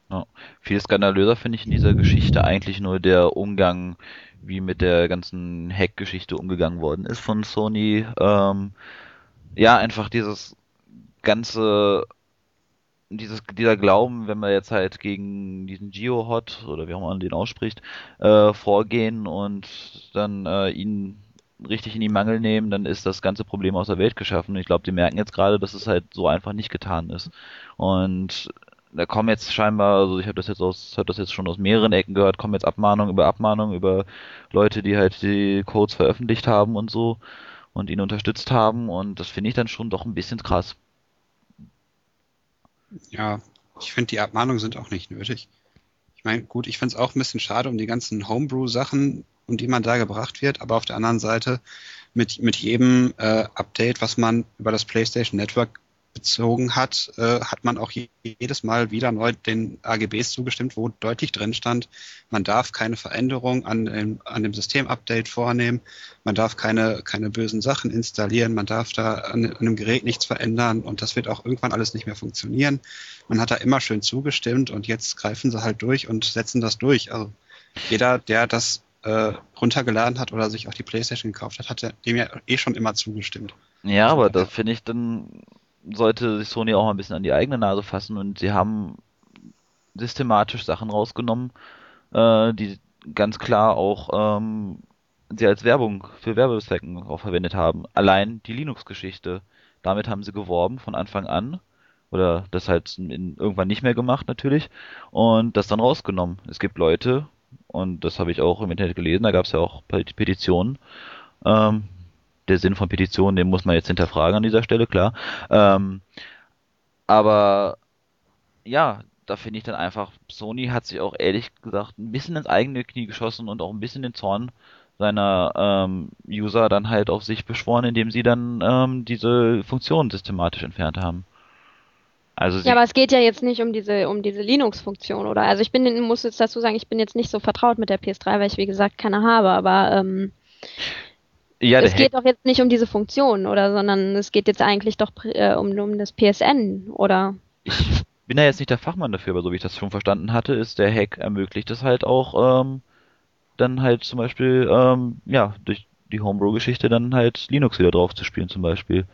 Ja. Viel skandalöser finde ich in dieser Geschichte eigentlich nur der Umgang, wie mit der ganzen Hack-Geschichte umgegangen worden ist von Sony. Ähm, ja, einfach dieses ganze, dieses, dieser Glauben, wenn wir jetzt halt gegen diesen Geohot oder wie auch man den ausspricht, äh, vorgehen und dann äh, ihn richtig in die Mangel nehmen, dann ist das ganze Problem aus der Welt geschaffen. Und ich glaube, die merken jetzt gerade, dass es halt so einfach nicht getan ist. Und da kommen jetzt scheinbar, also ich habe das jetzt aus, habe das jetzt schon aus mehreren Ecken gehört, kommen jetzt Abmahnungen über Abmahnungen über Leute, die halt die Codes veröffentlicht haben und so und ihn unterstützt haben und das finde ich dann schon doch ein bisschen krass.
Ja, ich finde die Abmahnungen sind auch nicht nötig. Ich meine, gut, ich finde es auch ein bisschen schade um die ganzen Homebrew-Sachen, um die man da gebracht wird, aber auf der anderen Seite mit, mit jedem äh, Update, was man über das PlayStation Network bezogen hat, äh, hat man auch jedes Mal wieder neu den AGBs zugestimmt, wo deutlich drin stand, man darf keine Veränderung an dem, an dem Systemupdate vornehmen, man darf keine, keine bösen Sachen installieren, man darf da an, an einem Gerät nichts verändern und das wird auch irgendwann alles nicht mehr funktionieren. Man hat da immer schön zugestimmt und jetzt greifen sie halt durch und setzen das durch. Also jeder, der das äh, runtergeladen hat oder sich auch die Playstation gekauft hat, hat dem ja eh schon immer zugestimmt.
Ja, aber da finde ich dann sollte sich Sony auch mal ein bisschen an die eigene Nase fassen und sie haben systematisch Sachen rausgenommen, äh, die ganz klar auch ähm, sie als Werbung für Werbezwecken auch verwendet haben. Allein die Linux-Geschichte. Damit haben sie geworben von Anfang an. Oder das halt in, irgendwann nicht mehr gemacht natürlich. Und das dann rausgenommen. Es gibt Leute, und das habe ich auch im Internet gelesen, da gab es ja auch Petitionen, ähm, der Sinn von Petitionen, den muss man jetzt hinterfragen an dieser Stelle, klar. Ähm, aber ja, da finde ich dann einfach, Sony hat sich auch ehrlich gesagt ein bisschen ins eigene Knie geschossen und auch ein bisschen den Zorn seiner ähm, User dann halt auf sich beschworen, indem sie dann ähm, diese Funktionen systematisch entfernt haben.
Also ja, aber es geht ja jetzt nicht um diese um diese Linux-Funktion, oder? Also ich bin, muss jetzt dazu sagen, ich bin jetzt nicht so vertraut mit der PS3, weil ich wie gesagt keine habe, aber ähm, ja, es geht doch jetzt nicht um diese Funktion, oder, sondern es geht jetzt eigentlich doch äh, um, um das PSN, oder?
Ich bin da jetzt nicht der Fachmann dafür, aber so wie ich das schon verstanden hatte, ist der Hack ermöglicht es halt auch, ähm, dann halt zum Beispiel, ähm, ja, durch die Homebrew-Geschichte dann halt Linux wieder drauf zu spielen zum Beispiel.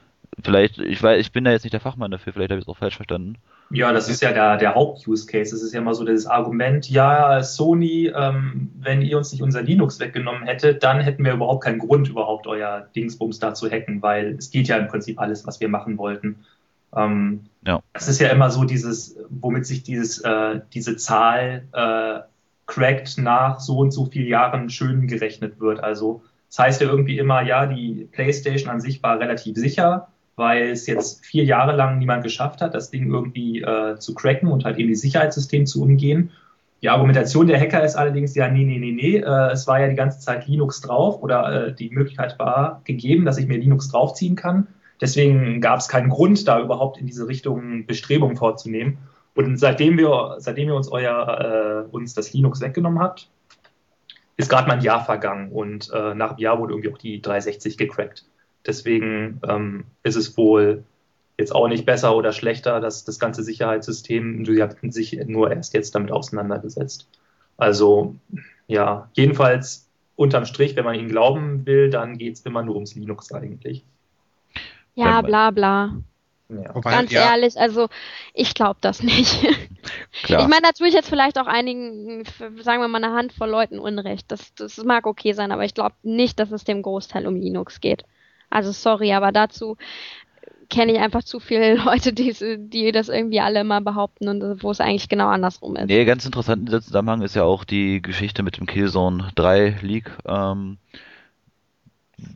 Vielleicht, ich weiß, ich bin da jetzt nicht der Fachmann dafür, vielleicht habe ich es auch falsch verstanden.
Ja, das ist ja der, der Haupt-Use-Case. Das ist ja immer so das Argument, ja, Sony, ähm, wenn ihr uns nicht unser Linux weggenommen hättet, dann hätten wir überhaupt keinen Grund, überhaupt euer Dingsbums da zu hacken, weil es geht ja im Prinzip alles, was wir machen wollten. Ähm, ja. Das ist ja immer so dieses, womit sich dieses, äh, diese Zahl äh, crackt nach so und so vielen Jahren schön gerechnet wird. Also Das heißt ja irgendwie immer, ja, die PlayStation an sich war relativ sicher, weil es jetzt vier Jahre lang niemand geschafft hat, das Ding irgendwie äh, zu cracken und halt eben die Sicherheitssystem zu umgehen. Die Argumentation der Hacker ist allerdings ja, nee, nee, nee, nee, äh, es war ja die ganze Zeit Linux drauf oder äh, die Möglichkeit war gegeben, dass ich mir Linux draufziehen kann. Deswegen gab es keinen Grund, da überhaupt in diese Richtung Bestrebungen vorzunehmen. Und seitdem wir, seitdem ihr uns euer, äh, uns das Linux weggenommen habt, ist gerade mal ein Jahr vergangen und äh, nach einem Jahr wurde irgendwie auch die 360 gecrackt. Deswegen ähm, ist es wohl jetzt auch nicht besser oder schlechter, dass das ganze Sicherheitssystem, sie haben sich nur erst jetzt damit auseinandergesetzt. Also ja, jedenfalls unterm Strich, wenn man ihnen glauben will, dann geht es immer nur ums Linux eigentlich.
Ja, bla bla.
Ja.
Wobei,
Ganz
ja,
ehrlich, also ich glaube das nicht.
Klar.
Ich meine, da tue ich jetzt vielleicht auch einigen, sagen wir mal, eine Handvoll Leuten Unrecht. Das, das mag okay sein, aber ich glaube nicht, dass es dem Großteil um Linux geht. Also sorry, aber dazu kenne ich einfach zu viele Leute, die, die das irgendwie alle immer behaupten und wo es eigentlich genau andersrum ist.
Nee, ganz interessant in diesem Zusammenhang ist ja auch die Geschichte mit dem Killzone 3 Leak. Ähm,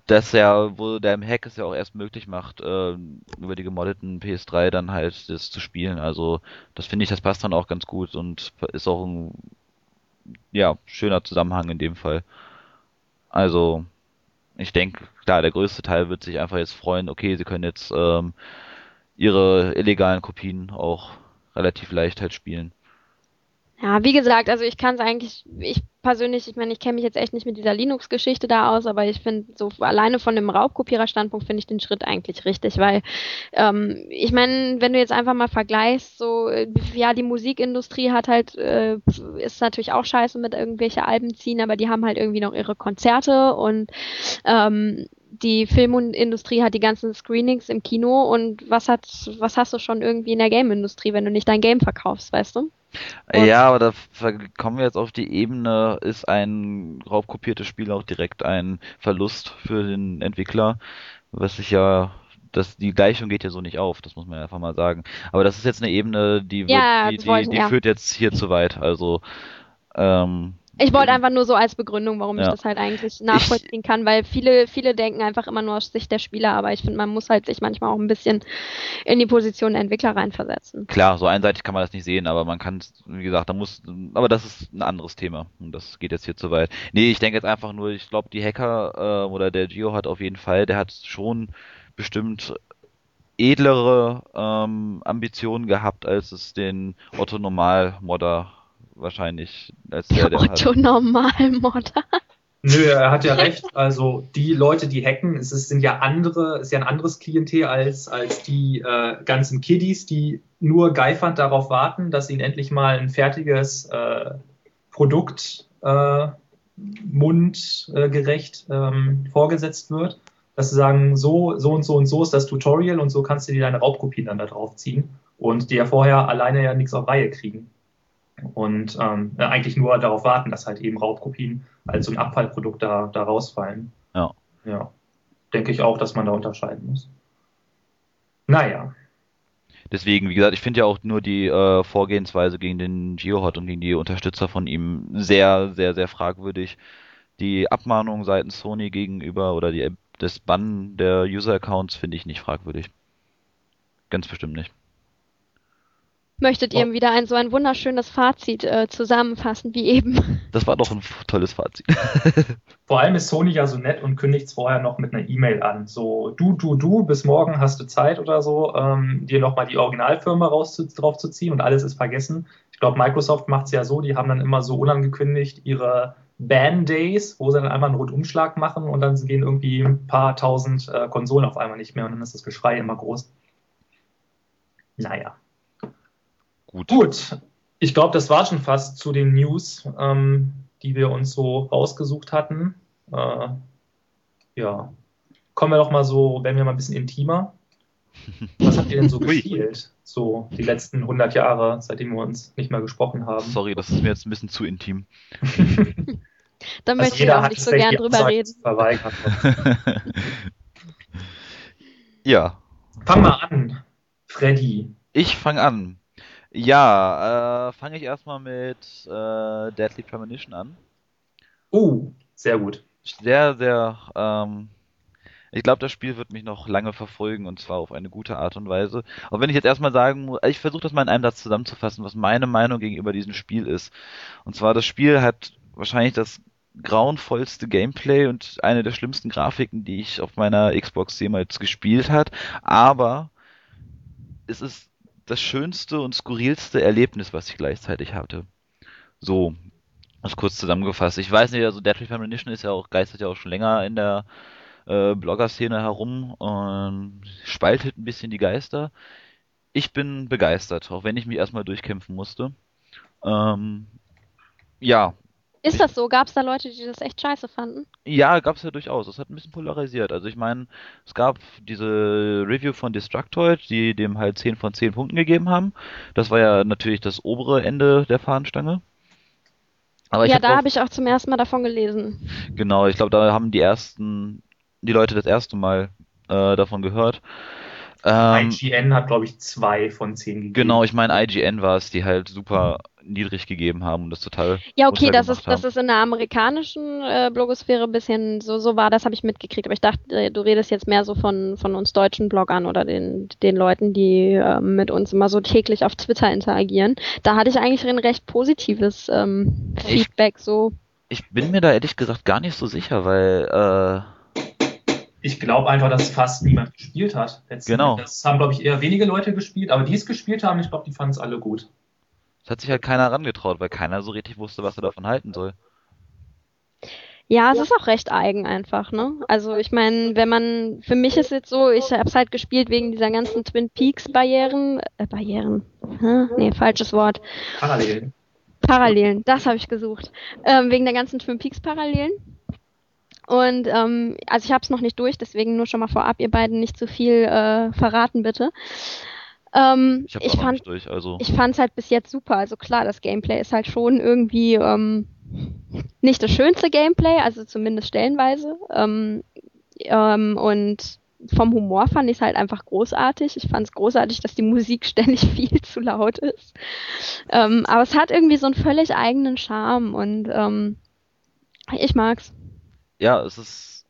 das ja, wo der Hack es ja auch erst möglich macht, äh, über die gemoddeten PS3 dann halt das zu spielen. Also das finde ich, das passt dann auch ganz gut und ist auch ein ja, schöner Zusammenhang in dem Fall. Also, ich denke, klar, der größte Teil wird sich einfach jetzt freuen, okay, sie können jetzt ähm, ihre illegalen Kopien auch relativ leicht halt spielen.
Ja, wie gesagt, also ich kann es eigentlich, ich persönlich, ich meine, ich kenne mich jetzt echt nicht mit dieser Linux-Geschichte da aus, aber ich finde, so alleine von dem Raubkopierer-Standpunkt finde ich den Schritt eigentlich richtig, weil ähm, ich meine, wenn du jetzt einfach mal vergleichst, so, äh, ja, die Musikindustrie hat halt, äh, ist natürlich auch scheiße mit irgendwelche Alben ziehen, aber die haben halt irgendwie noch ihre Konzerte und ähm, die Filmindustrie hat die ganzen Screenings im Kino und was hat, was hast du schon irgendwie in der Game-Industrie, wenn du nicht dein Game verkaufst, weißt du? Und-
Ja, aber da kommen wir jetzt auf die Ebene, ist ein raubkopiertes Spiel auch direkt ein Verlust für den Entwickler, was sich ja, das, die Gleichung geht ja so nicht auf, das muss man ja einfach mal sagen. Aber das ist jetzt eine Ebene, die wird,
Ja,
die, die, die
ja.
führt jetzt hier zu weit. Also, ähm,
Ich wollte einfach nur so als Begründung, warum ich
Ja.
das halt eigentlich nachvollziehen kann, weil viele, viele denken einfach immer nur aus Sicht der Spieler, aber ich finde, man muss halt sich manchmal auch ein bisschen in die Position der Entwickler reinversetzen.
klar, so einseitig kann man das nicht sehen, aber man kann, wie gesagt, da muss, aber das ist ein anderes Thema und das geht jetzt hier zu weit. Nee, ich denke jetzt einfach nur, ich glaube, die Hacker äh, oder der Geo hat auf jeden Fall, der hat schon bestimmt edlere ähm, Ambitionen gehabt, als es den Otto Normal-Modder wahrscheinlich, als der, der
Otto Normalmodder.
Nö, er hat ja recht. Also die Leute, die hacken, es ist- sind ja andere, ist ja ein anderes Klientel als, als die äh, ganzen Kiddies, die nur geifernd darauf warten, dass ihnen endlich mal ein fertiges äh, Produkt äh, mundgerecht ähm, vorgesetzt wird. Dass sie sagen, so, so und so und so ist das Tutorial und so kannst du dir deine Raubkopien dann da drauf ziehen und die ja vorher alleine ja nichts auf Reihe kriegen. Und ähm, ja, eigentlich nur darauf warten, dass halt eben Raubkopien als so ein Abfallprodukt da, da rausfallen.
Ja.
Ja. Denke ich auch, dass man da unterscheiden muss. Naja.
Deswegen, wie gesagt, ich finde ja auch nur die äh, Vorgehensweise gegen den Geohot und gegen die Unterstützer von ihm sehr, sehr, sehr fragwürdig. Die Abmahnung seitens Sony gegenüber oder die, das Bannen der User-Accounts finde ich nicht fragwürdig. Ganz bestimmt nicht.
Möchtet ihr wieder ein so ein wunderschönes Fazit äh, zusammenfassen wie eben?
Das war doch ein tolles Fazit.
Vor allem ist Sony ja so nett und kündigt es vorher noch mit einer E-Mail an. So, du, du, du, bis morgen hast du Zeit oder so, ähm, dir nochmal die Originalfirma raus zu, drauf zu ziehen und alles ist vergessen. Ich glaube, Microsoft macht es ja so, die haben dann immer so unangekündigt ihre Ban-Days, wo sie dann einmal einen Rundumschlag machen und dann gehen irgendwie ein paar tausend äh, Konsolen auf einmal nicht mehr und dann ist das Geschrei immer groß. Naja.
Gut.
Gut, ich glaube, das war schon fast zu den News, ähm, die wir uns so rausgesucht hatten. Äh, ja, kommen wir doch mal so, werden wir mal ein bisschen intimer. Was habt ihr denn so gespielt? So die letzten 100 Jahre, seitdem wir uns nicht mehr gesprochen haben.
Sorry, das ist mir jetzt ein bisschen zu intim.
Da
Also
möchte ich auch nicht so gern drüber reden.
Verweigert.
ja,
Fang mal an, Freddy.
ich fange an. Ja, äh, fange ich erstmal mit äh, Deadly Premonition an.
Oh, sehr gut.
sehr, sehr, ähm, ich glaube, das Spiel wird mich noch lange verfolgen und zwar auf eine gute Art und Weise. Auch wenn ich jetzt erstmal sagen muss, ich versuche das mal in einem Satz zusammenzufassen, was meine Meinung gegenüber diesem Spiel ist. Und zwar, das Spiel hat wahrscheinlich das grauenvollste Gameplay und eine der schlimmsten Grafiken, die ich auf meiner Xbox jemals gespielt hat. Aber es ist das schönste und skurrilste Erlebnis, was ich gleichzeitig hatte. So, das kurz zusammengefasst. Ich weiß nicht, also Deadly Premonition ist ja auch, geistert ja auch schon länger in der äh, Blogger-Szene herum und spaltet ein bisschen die Geister. Ich bin begeistert, auch wenn ich mich erstmal durchkämpfen musste. Ähm, ja,
Ist das so? Gab es da Leute, die das echt scheiße fanden?
Ja, gab's ja durchaus. Das hat ein bisschen polarisiert. Also ich meine, es gab diese Review von Destructoid, die dem halt 10 von 10 Punkten gegeben haben. Das war ja natürlich das obere Ende der Fahnenstange. Aber
ja,
hab
da habe ich auch zum ersten Mal davon gelesen.
genau, ich glaube, da haben die ersten, die Leute das erste Mal äh, davon gehört. Ähm,
IGN hat, glaube ich, zwei von zehn gegeben.
genau, ich meine, IGN war es, die halt super niedrig gegeben haben und das total
Ja, okay, das ist, das ist in der amerikanischen äh, Blogosphäre ein bisschen so, so war, das habe ich mitgekriegt. Aber ich dachte, äh, du redest jetzt mehr so von, von uns deutschen Bloggern oder den, den Leuten, die äh, mit uns immer so täglich auf Twitter interagieren. Da hatte ich eigentlich ein recht positives ähm,
Ich-
Feedback, so.
Ich bin mir da ehrlich gesagt gar nicht so sicher, weil äh,
Ich glaube einfach, dass fast niemand gespielt hat. Letzten
Genau.
Das haben, glaube ich, eher wenige Leute gespielt, aber die es gespielt haben, ich glaube, die fanden es alle gut.
es hat sich halt keiner rangetraut, weil keiner so richtig wusste, was er davon halten soll.
Ja, es ist auch recht eigen einfach, ne? Also ich meine, wenn man, für mich ist jetzt so, ich habe es halt gespielt wegen dieser ganzen Twin Peaks Barrieren, äh, Barrieren, Hä? nee, falsches Wort,
Parallel.
Parallelen, das habe ich gesucht, ähm, wegen der ganzen Twin Peaks Parallelen. Und ähm, also ich habe es noch nicht durch, deswegen nur schon mal vorab, ihr beiden nicht zu viel äh, verraten bitte. Ähm,
Ich
ich fand,
durch, also
halt bis jetzt super. Also klar, das Gameplay ist halt schon irgendwie ähm, nicht das schönste Gameplay, also zumindest stellenweise. Ähm, ähm, und vom Humor fand ich es halt einfach großartig. Ich fand es großartig, dass die Musik ständig viel zu laut ist. Ähm, aber es hat irgendwie so einen völlig eigenen Charme und ähm, ich mag's.
Ja, es ist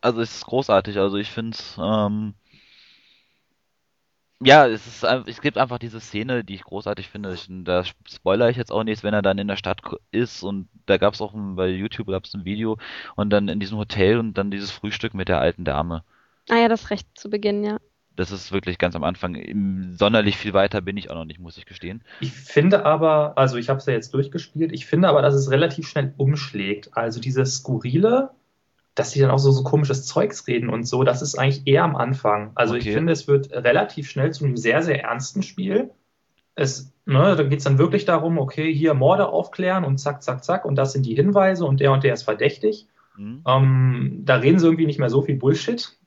also es ist großartig. Also ich finde ähm, ja, es ist es gibt einfach diese Szene, die ich großartig finde. Ich, da spoilere ich jetzt auch nichts, wenn er dann in der Stadt ist und da gab es auch ein, bei YouTube gab es ein Video und dann in diesem Hotel und dann dieses Frühstück mit der alten Dame.
Ah ja, das recht zu Beginn, ja.
Das ist wirklich ganz am Anfang. Sonderlich viel weiter bin ich auch noch nicht, muss ich gestehen.
Ich finde aber, also ich habe es ja jetzt durchgespielt, ich finde aber, dass es relativ schnell umschlägt. Also dieses Skurrile, dass die dann auch so, so komisches Zeugs reden und so, das ist eigentlich eher am Anfang. Also ich
Okay.
finde, es wird relativ schnell zu einem sehr, sehr ernsten Spiel. Es, ne, da geht es dann wirklich darum, okay, hier Morde aufklären und zack, zack, zack, und das sind die Hinweise und der und der ist verdächtig.
Hm?
Ähm, da reden sie irgendwie nicht mehr so viel Bullshit,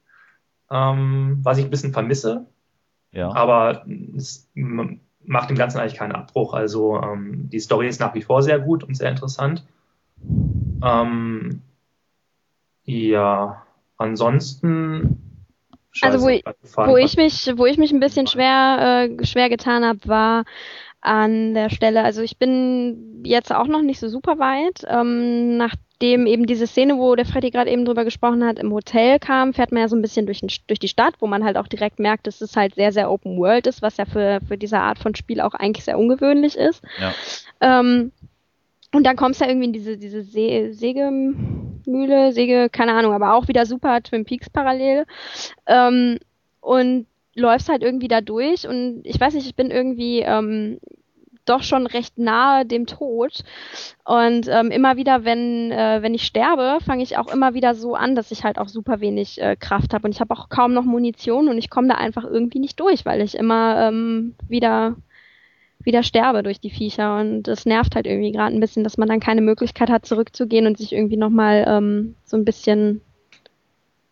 ähm, was ich ein bisschen vermisse.
Ja.
Aber es macht dem Ganzen eigentlich keinen Abbruch. Also ähm, die Story ist nach wie vor sehr gut und sehr interessant. Ähm, ja, ansonsten.
Also, wo ich- Wo ich mich, wo ich mich ein bisschen schwer, äh, schwer getan habe, war an der Stelle, also ich bin jetzt auch noch nicht so super weit. Ähm, nachdem eben diese Szene, wo der Freddy gerade eben drüber gesprochen hat, im Hotel kam, fährt man ja so ein bisschen durch, den, durch die Stadt, wo man halt auch direkt merkt, dass es halt sehr, sehr Open World ist, was ja für, für diese Art von Spiel auch eigentlich sehr ungewöhnlich ist.
Ja.
Ähm, und dann kommst du ja irgendwie in diese, diese See, Sägemühle, Säge, keine Ahnung, aber auch wieder super Twin Peaks parallel. Ähm, und läufst halt irgendwie da durch und ich weiß nicht, ich bin irgendwie ähm, doch schon recht nahe dem Tod. Und ähm, immer wieder, wenn, äh, wenn ich sterbe, fange ich auch immer wieder so an, dass ich halt auch super wenig äh, Kraft habe. Und ich habe auch kaum noch Munition und ich komme da einfach irgendwie nicht durch, weil ich immer ähm, wieder wieder sterbe durch die Viecher und das nervt halt irgendwie gerade ein bisschen, dass man dann keine Möglichkeit hat, zurückzugehen und sich irgendwie nochmal ähm, so ein bisschen,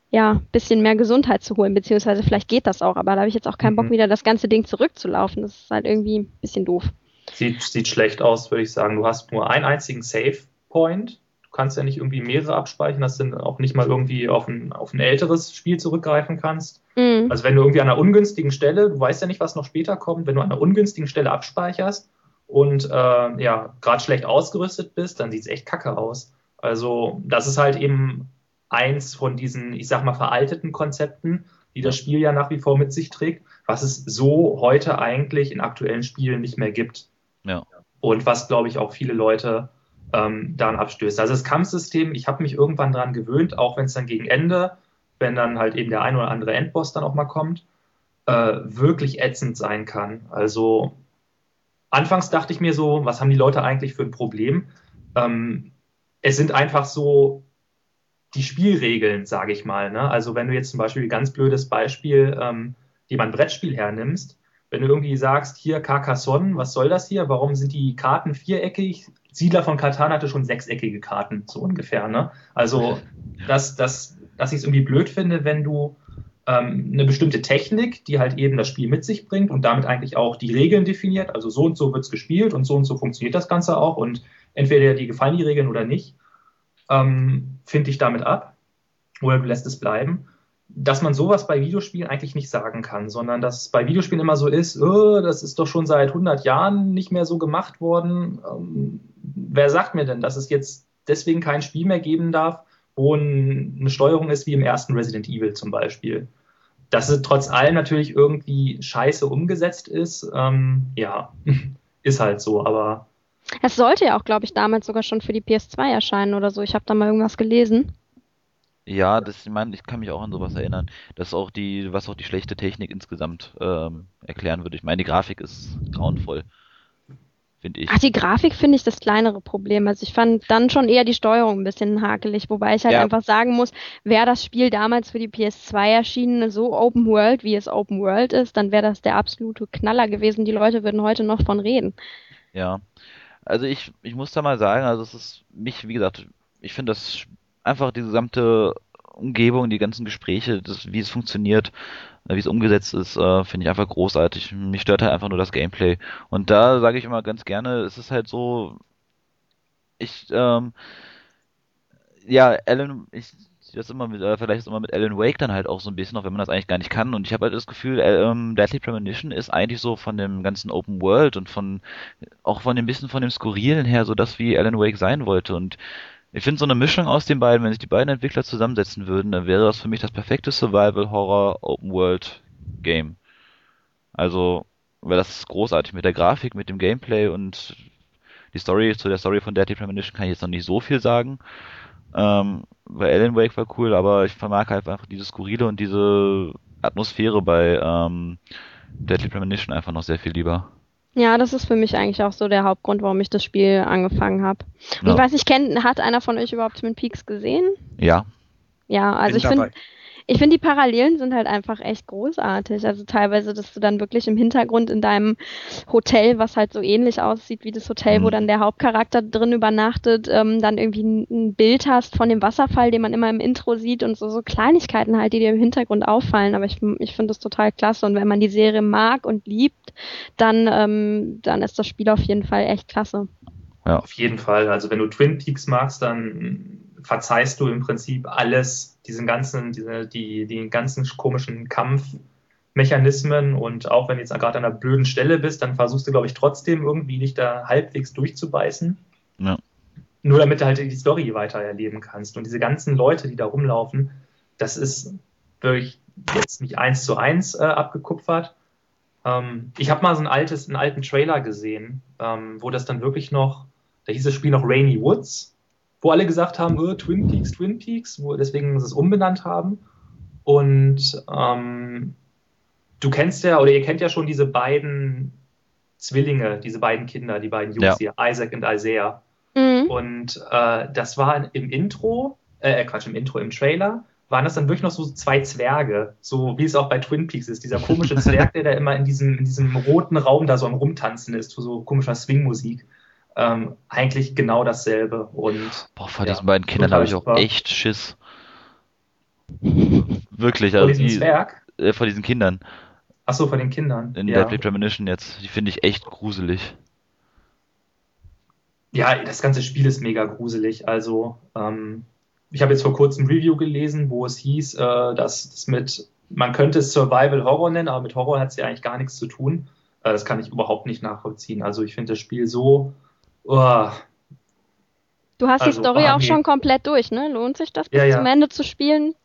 ja, bisschen mehr Gesundheit zu holen, beziehungsweise vielleicht geht das auch, aber da habe ich jetzt auch keinen Bock,
Mhm.
wieder das ganze Ding zurückzulaufen. Das ist halt irgendwie ein bisschen doof.
Sieht, sieht schlecht aus, würde ich sagen. Du hast nur einen einzigen Save Point. Du kannst ja nicht irgendwie mehrere abspeichern, dass du dann auch nicht mal irgendwie auf ein, auf ein älteres Spiel zurückgreifen kannst.
Mhm.
Also wenn du irgendwie an einer ungünstigen Stelle, du weißt ja nicht, was noch später kommt, wenn du an einer ungünstigen Stelle abspeicherst und äh, ja, gerade schlecht ausgerüstet bist, dann sieht es echt kacke aus. Also das ist halt eben eins von diesen, ich sag mal, veralteten Konzepten, die das Spiel ja nach wie vor mit sich trägt, was es so heute eigentlich in aktuellen Spielen nicht mehr gibt.
Ja.
Und was, glaube ich, auch viele Leute ähm, daran abstößt. Also das Kampfsystem, ich habe mich irgendwann daran gewöhnt, auch wenn es dann gegen Ende, wenn dann halt eben der ein oder andere Endboss dann auch mal kommt, äh, wirklich ätzend sein kann. Also anfangs dachte ich mir so, was haben die Leute eigentlich für ein Problem? Ähm, es sind einfach so die Spielregeln, sage ich mal. Ne? Also wenn du jetzt zum Beispiel ein ganz blödes Beispiel, ähm, die man Brettspiel hernimmst, wenn du irgendwie sagst, hier Carcassonne, was soll das hier? Warum sind die Karten viereckig? Siedler von Katan hatte schon sechseckige Karten, so ungefähr. Ne? Also, dass, dass, dass ich es irgendwie blöd finde, wenn du ähm, eine bestimmte Technik, die halt eben das Spiel mit sich bringt und damit eigentlich auch die Regeln definiert, also so und so wird es gespielt und so und so funktioniert das Ganze auch und entweder dir gefallen die Regeln oder nicht, ähm, finde ich damit ab oder du lässt es bleiben dass man sowas bei Videospielen eigentlich nicht sagen kann, sondern dass es bei Videospielen immer so ist, oh, das ist doch schon seit 100 Jahren nicht mehr so gemacht worden. Ähm, wer sagt mir denn, dass es jetzt deswegen kein Spiel mehr geben darf, wo eine Steuerung ist wie im ersten Resident Evil zum Beispiel? Dass es trotz allem natürlich irgendwie scheiße umgesetzt ist, ähm, ja, ist halt so, aber.
Es sollte ja auch, glaube ich, damals sogar schon für die PS2 erscheinen oder so. Ich habe da mal irgendwas gelesen.
Ja, das, ich meine, ich kann mich auch an sowas erinnern, dass auch die, was auch die schlechte Technik insgesamt ähm, erklären würde. Ich meine, die Grafik ist grauenvoll, finde ich.
Ach, die Grafik finde ich das kleinere Problem. Also ich fand dann schon eher die Steuerung ein bisschen hakelig, wobei ich halt
Ja.
einfach sagen muss, wäre das Spiel damals für die PS2 erschienen, so Open World, wie es Open World ist, dann wäre das der absolute Knaller gewesen. Die Leute würden heute noch von reden.
Ja. Also ich, ich muss da mal sagen, also es ist mich, wie gesagt, ich finde das einfach die gesamte Umgebung, die ganzen Gespräche, das, wie es funktioniert, äh, wie es umgesetzt ist, äh, finde ich einfach großartig. Mich stört halt einfach nur das Gameplay. Und da sage ich immer ganz gerne, es ist halt so, ich, ähm, ja, Alan, ich das immer mit, äh, vielleicht ist immer mit Alan Wake dann halt auch so ein bisschen, auch wenn man das eigentlich gar nicht kann. Und ich habe halt das Gefühl, äh, ähm, Deadly Premonition ist eigentlich so von dem ganzen Open World und von, auch von dem bisschen von dem Skurrilen her, so das wie Alan Wake sein wollte. Und ich finde so eine Mischung aus den beiden, wenn sich die beiden Entwickler zusammensetzen würden, dann wäre das für mich das perfekte Survival Horror Open World Game. Also, weil das ist großartig mit der Grafik, mit dem Gameplay und die Story, zu der Story von Deadly Premonition kann ich jetzt noch nicht so viel sagen. Ähm, weil Alan Wake war cool, aber ich vermag halt einfach diese Skurrile und diese Atmosphäre bei ähm, Deadly Premonition einfach noch sehr viel lieber.
Ja, das ist für mich eigentlich auch so der Hauptgrund, warum ich das Spiel angefangen habe.
Ja.
Ich weiß nicht, kennt, hat einer von euch überhaupt Twin Peaks gesehen?
Ja,
Ja, also
Bin
ich finde. Ich finde die Parallelen sind halt einfach echt großartig. Also teilweise, dass du dann wirklich im Hintergrund in deinem Hotel, was halt so ähnlich aussieht wie das Hotel, wo
Mhm.
dann der Hauptcharakter drin übernachtet, ähm, dann irgendwie ein, ein Bild hast von dem Wasserfall, den man immer im Intro sieht und so, so Kleinigkeiten halt, die dir im Hintergrund auffallen. Aber ich, ich finde das total klasse. Und wenn man die Serie mag und liebt, dann, ähm, dann ist das Spiel auf jeden Fall echt klasse.
Auf jeden Fall. Also wenn du Twin Peaks magst, dann verzeihst du im Prinzip alles, diesen ganzen, diese, die, die ganzen komischen Kampfmechanismen und auch wenn du jetzt gerade an einer blöden Stelle bist, dann versuchst du, glaube ich, trotzdem irgendwie dich da halbwegs durchzubeißen.
Ja.
Nur damit du halt die Story weiter erleben kannst. Und diese ganzen Leute, die da rumlaufen, das ist wirklich jetzt nicht eins zu eins äh, abgekupfert. Ähm, ich habe mal so ein altes, einen alten Trailer gesehen, ähm, wo das dann wirklich noch, da hieß das Spiel noch Rainy Woods, wo alle gesagt haben, äh, Twin Peaks, Twin Peaks, wo deswegen sie es umbenannt haben. Und ähm, du kennst ja, oder ihr kennt ja schon diese beiden Zwillinge, diese beiden Kinder, die beiden Jungs
Ja.
hier, Isaac und Isaiah.
Mhm.
Und äh, das war im Intro, äh, Quatsch, im Intro, im Trailer, waren das dann wirklich noch so zwei Zwerge, so wie es auch bei Twin Peaks ist. Dieser komische Zwerg, der da immer in diesem, in diesem roten Raum da so am Rumtanzen ist, zu so komischer Swingmusik. Ähm, eigentlich genau dasselbe. Und
boah, vor
Ja,
diesen beiden Kindern habe ich auch
super.
echt Schiss. Wirklich,
vor
also
diesem
die,
Zwerg,
äh, vor diesen Kindern
achso, vor den Kindern.
in
ja.
Deadly Premonition jetzt, die finde ich echt gruselig.
ja, das ganze Spiel ist mega gruselig. Also, ähm, ich habe jetzt vor kurzem ein Review gelesen, wo es hieß, äh, dass das mit, man könnte es Survival Horror nennen, aber mit Horror hat es ja eigentlich gar nichts zu tun. Äh, das kann ich überhaupt nicht nachvollziehen. Also, ich finde das Spiel so, oh,
Du hast die
Also,
Story
ah,
auch
nee.
schon komplett durch, ne? Lohnt sich das bis
Ja, ja.
zum Ende zu spielen?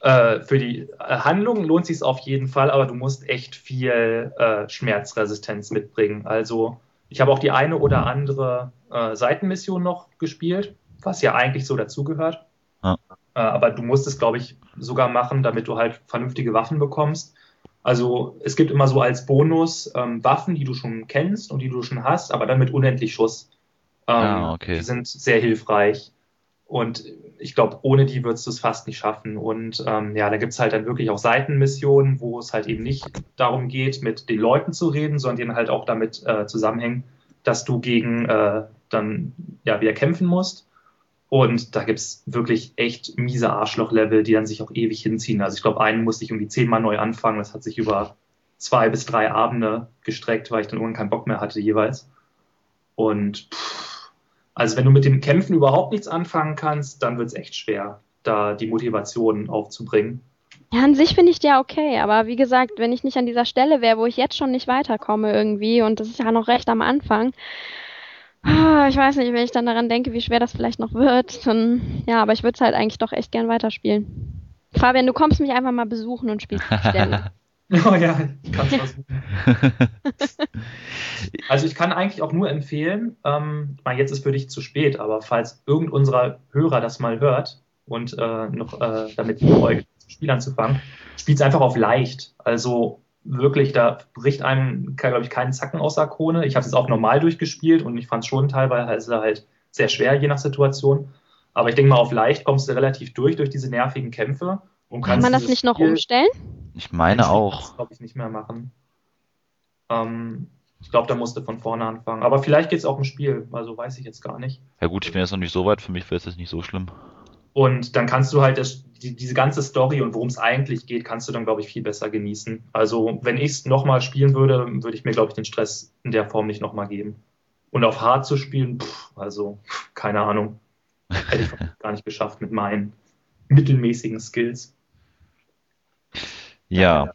Äh, für die äh, Handlung lohnt sich auf jeden Fall, aber du musst echt viel äh, Schmerzresistenz mitbringen. Also ich habe auch die eine oder andere äh, Seitenmission noch gespielt, was ja eigentlich so dazugehört.
Ja.
Äh, aber du musst es, glaube ich, sogar machen, damit du halt vernünftige Waffen bekommst. Also es gibt immer so als Bonus ähm, Waffen, die du schon kennst und die du schon hast, aber dann mit unendlich Schuss. Ähm,
Ah, okay.
Die sind sehr hilfreich. Und ich glaube, ohne die würdest du es fast nicht schaffen. Und ähm, ja, da gibt es halt dann wirklich auch Seitenmissionen, wo es halt eben nicht darum geht, mit den Leuten zu reden, sondern die dann halt auch damit äh, zusammenhängen, dass du gegen äh, dann ja wieder kämpfen musst. Und da gibt es wirklich echt miese Arschloch-Level, die dann sich auch ewig hinziehen. Also ich glaube, einen musste ich irgendwie zehnmal neu anfangen. Das hat sich über zwei bis drei Abende gestreckt, weil ich dann irgendwann keinen Bock mehr hatte jeweils. Und pff, also wenn du mit dem Kämpfen überhaupt nichts anfangen kannst, dann wird es echt schwer, da die Motivation aufzubringen.
Ja, an sich finde ich die ja okay, aber wie gesagt, wenn ich nicht an dieser Stelle wäre, wo ich jetzt schon nicht weiterkomme irgendwie, und das ist ja noch recht am Anfang, ah, ich weiß nicht, wenn ich dann daran denke, wie schwer das vielleicht noch wird, dann, ja, aber ich würde es halt eigentlich doch echt gern weiterspielen. Fabian, du kommst mich einfach mal besuchen und spielst die Stelle.
Oh ja, ich kann. Also ich kann eigentlich auch nur empfehlen, ähm, ich meine, jetzt ist für dich zu spät, aber falls irgend unserer Hörer das mal hört und äh, noch äh, damit liebäugelt, das Spiel anzufangen, spielt es einfach auf leicht. Also wirklich, da bricht einem, glaube ich, keinen Zacken aus der Krone. Ich habe es auch normal durchgespielt und ich fand es schon teilweise halt sehr schwer, je nach Situation. Aber ich denke mal, auf leicht kommst du relativ durch, durch diese nervigen Kämpfe. Und
Kann man das nicht noch umstellen?
Ich meine auch.
das, glaube ich, nicht mehr machen. Ähm, ich glaube, da musste von vorne anfangen. Aber vielleicht geht es auch im Spiel, also weiß ich jetzt gar nicht.
Ja gut, ich bin jetzt noch nicht so weit, für mich wäre es jetzt nicht so schlimm.
Und dann kannst du halt das, die, diese ganze Story und worum es eigentlich geht, kannst du dann, glaube ich, viel besser genießen. Also, wenn ich es nochmal spielen würde, würde ich mir, glaube ich, den Stress in der Form nicht nochmal geben. Und auf hart zu spielen, pff, also, keine Ahnung. Hätte ich gar nicht geschafft mit meinen mittelmäßigen Skills.
Ja.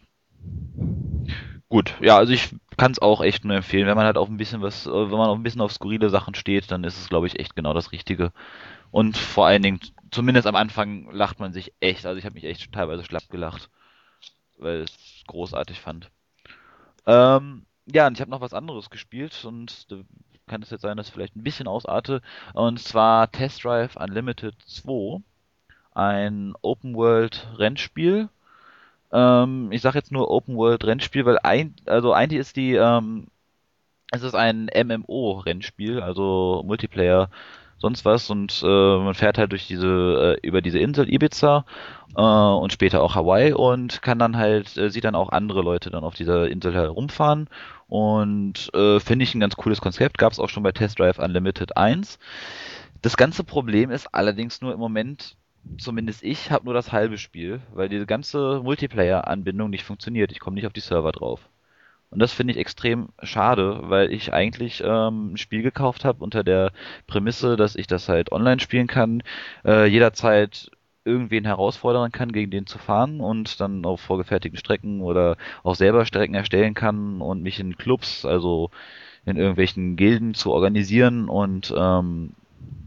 Gut, ja, also ich kann es auch echt nur empfehlen, wenn man halt auf ein bisschen was, äh, wenn man auf ein bisschen auf skurrile Sachen steht, dann ist es, glaube ich, echt genau das Richtige. Und vor allen Dingen, zumindest am Anfang lacht man sich echt, also ich habe mich echt teilweise schlapp gelacht, weil ich es großartig fand. Ähm, ja, und ich habe noch was anderes gespielt und kann es jetzt sein, dass ich vielleicht ein bisschen ausarte, und zwar Test Drive Unlimited 2, ein Open World Rennspiel. Ähm, ich sage jetzt nur Open World Rennspiel, weil ein, also eigentlich ist die, ähm, es ist ein MMO-Rennspiel, also Multiplayer, sonst was. Und äh, man fährt halt durch diese äh, über diese Insel Ibiza äh, und später auch Hawaii und kann dann halt äh, sieht dann auch andere Leute dann auf dieser Insel herumfahren. Und äh, finde ich ein ganz cooles Konzept, gab es auch schon bei Test Drive Unlimited 1. Das ganze Problem ist allerdings nur im Moment zumindest ich habe nur das halbe Spiel, weil diese ganze Multiplayer-Anbindung nicht funktioniert. Ich komme nicht auf die Server drauf. Und das finde ich extrem schade, weil ich eigentlich ähm, ein Spiel gekauft habe unter der Prämisse, dass ich das halt online spielen kann, äh, jederzeit irgendwen herausfordern kann, gegen den zu fahren und dann auf vorgefertigten Strecken oder auch selber Strecken erstellen kann und mich in Clubs, also in irgendwelchen Gilden zu organisieren und ähm,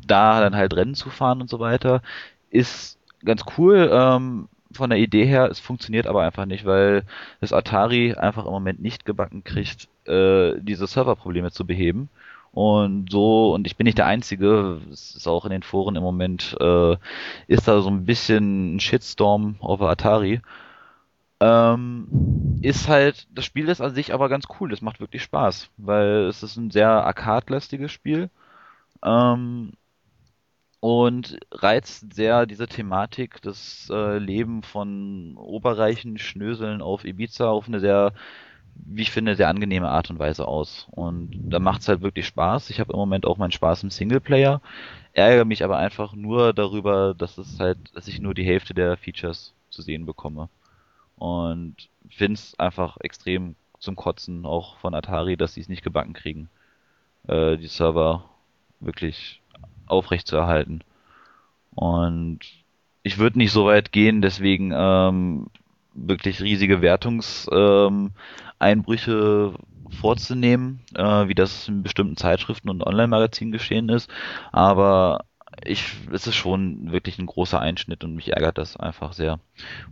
da dann halt Rennen zu fahren und so weiter ist ganz cool ähm, von der Idee her. Es funktioniert aber einfach nicht, weil das Atari einfach im Moment nicht gebacken kriegt, äh, diese Serverprobleme zu beheben. Und so, und ich bin nicht der Einzige, es ist auch in den Foren im Moment, äh, ist da so ein bisschen ein Shitstorm auf Atari. Ähm, ist halt, das Spiel ist an sich aber ganz cool, das macht wirklich Spaß, weil es ist ein sehr arcade-lastiges Spiel. Ähm, und reizt sehr diese Thematik, das äh, Leben von oberreichen Schnöseln auf Ibiza auf eine sehr, wie ich finde, sehr angenehme Art und Weise aus. Und da macht's halt wirklich Spaß. Ich habe im Moment auch meinen Spaß im Singleplayer, ärgere mich aber einfach nur darüber, dass es halt, dass ich nur die Hälfte der Features zu sehen bekomme. Und find's einfach extrem zum Kotzen, auch von Atari, dass sie es nicht gebacken kriegen, äh, die Server wirklich aufrecht zu erhalten. Und ich würde nicht so weit gehen, deswegen ähm, wirklich riesige Wertungseinbrüche ähm, vorzunehmen, äh, wie das in bestimmten Zeitschriften und Online-Magazinen geschehen ist. Aber ich, es ist schon wirklich ein großer Einschnitt und mich ärgert das einfach sehr.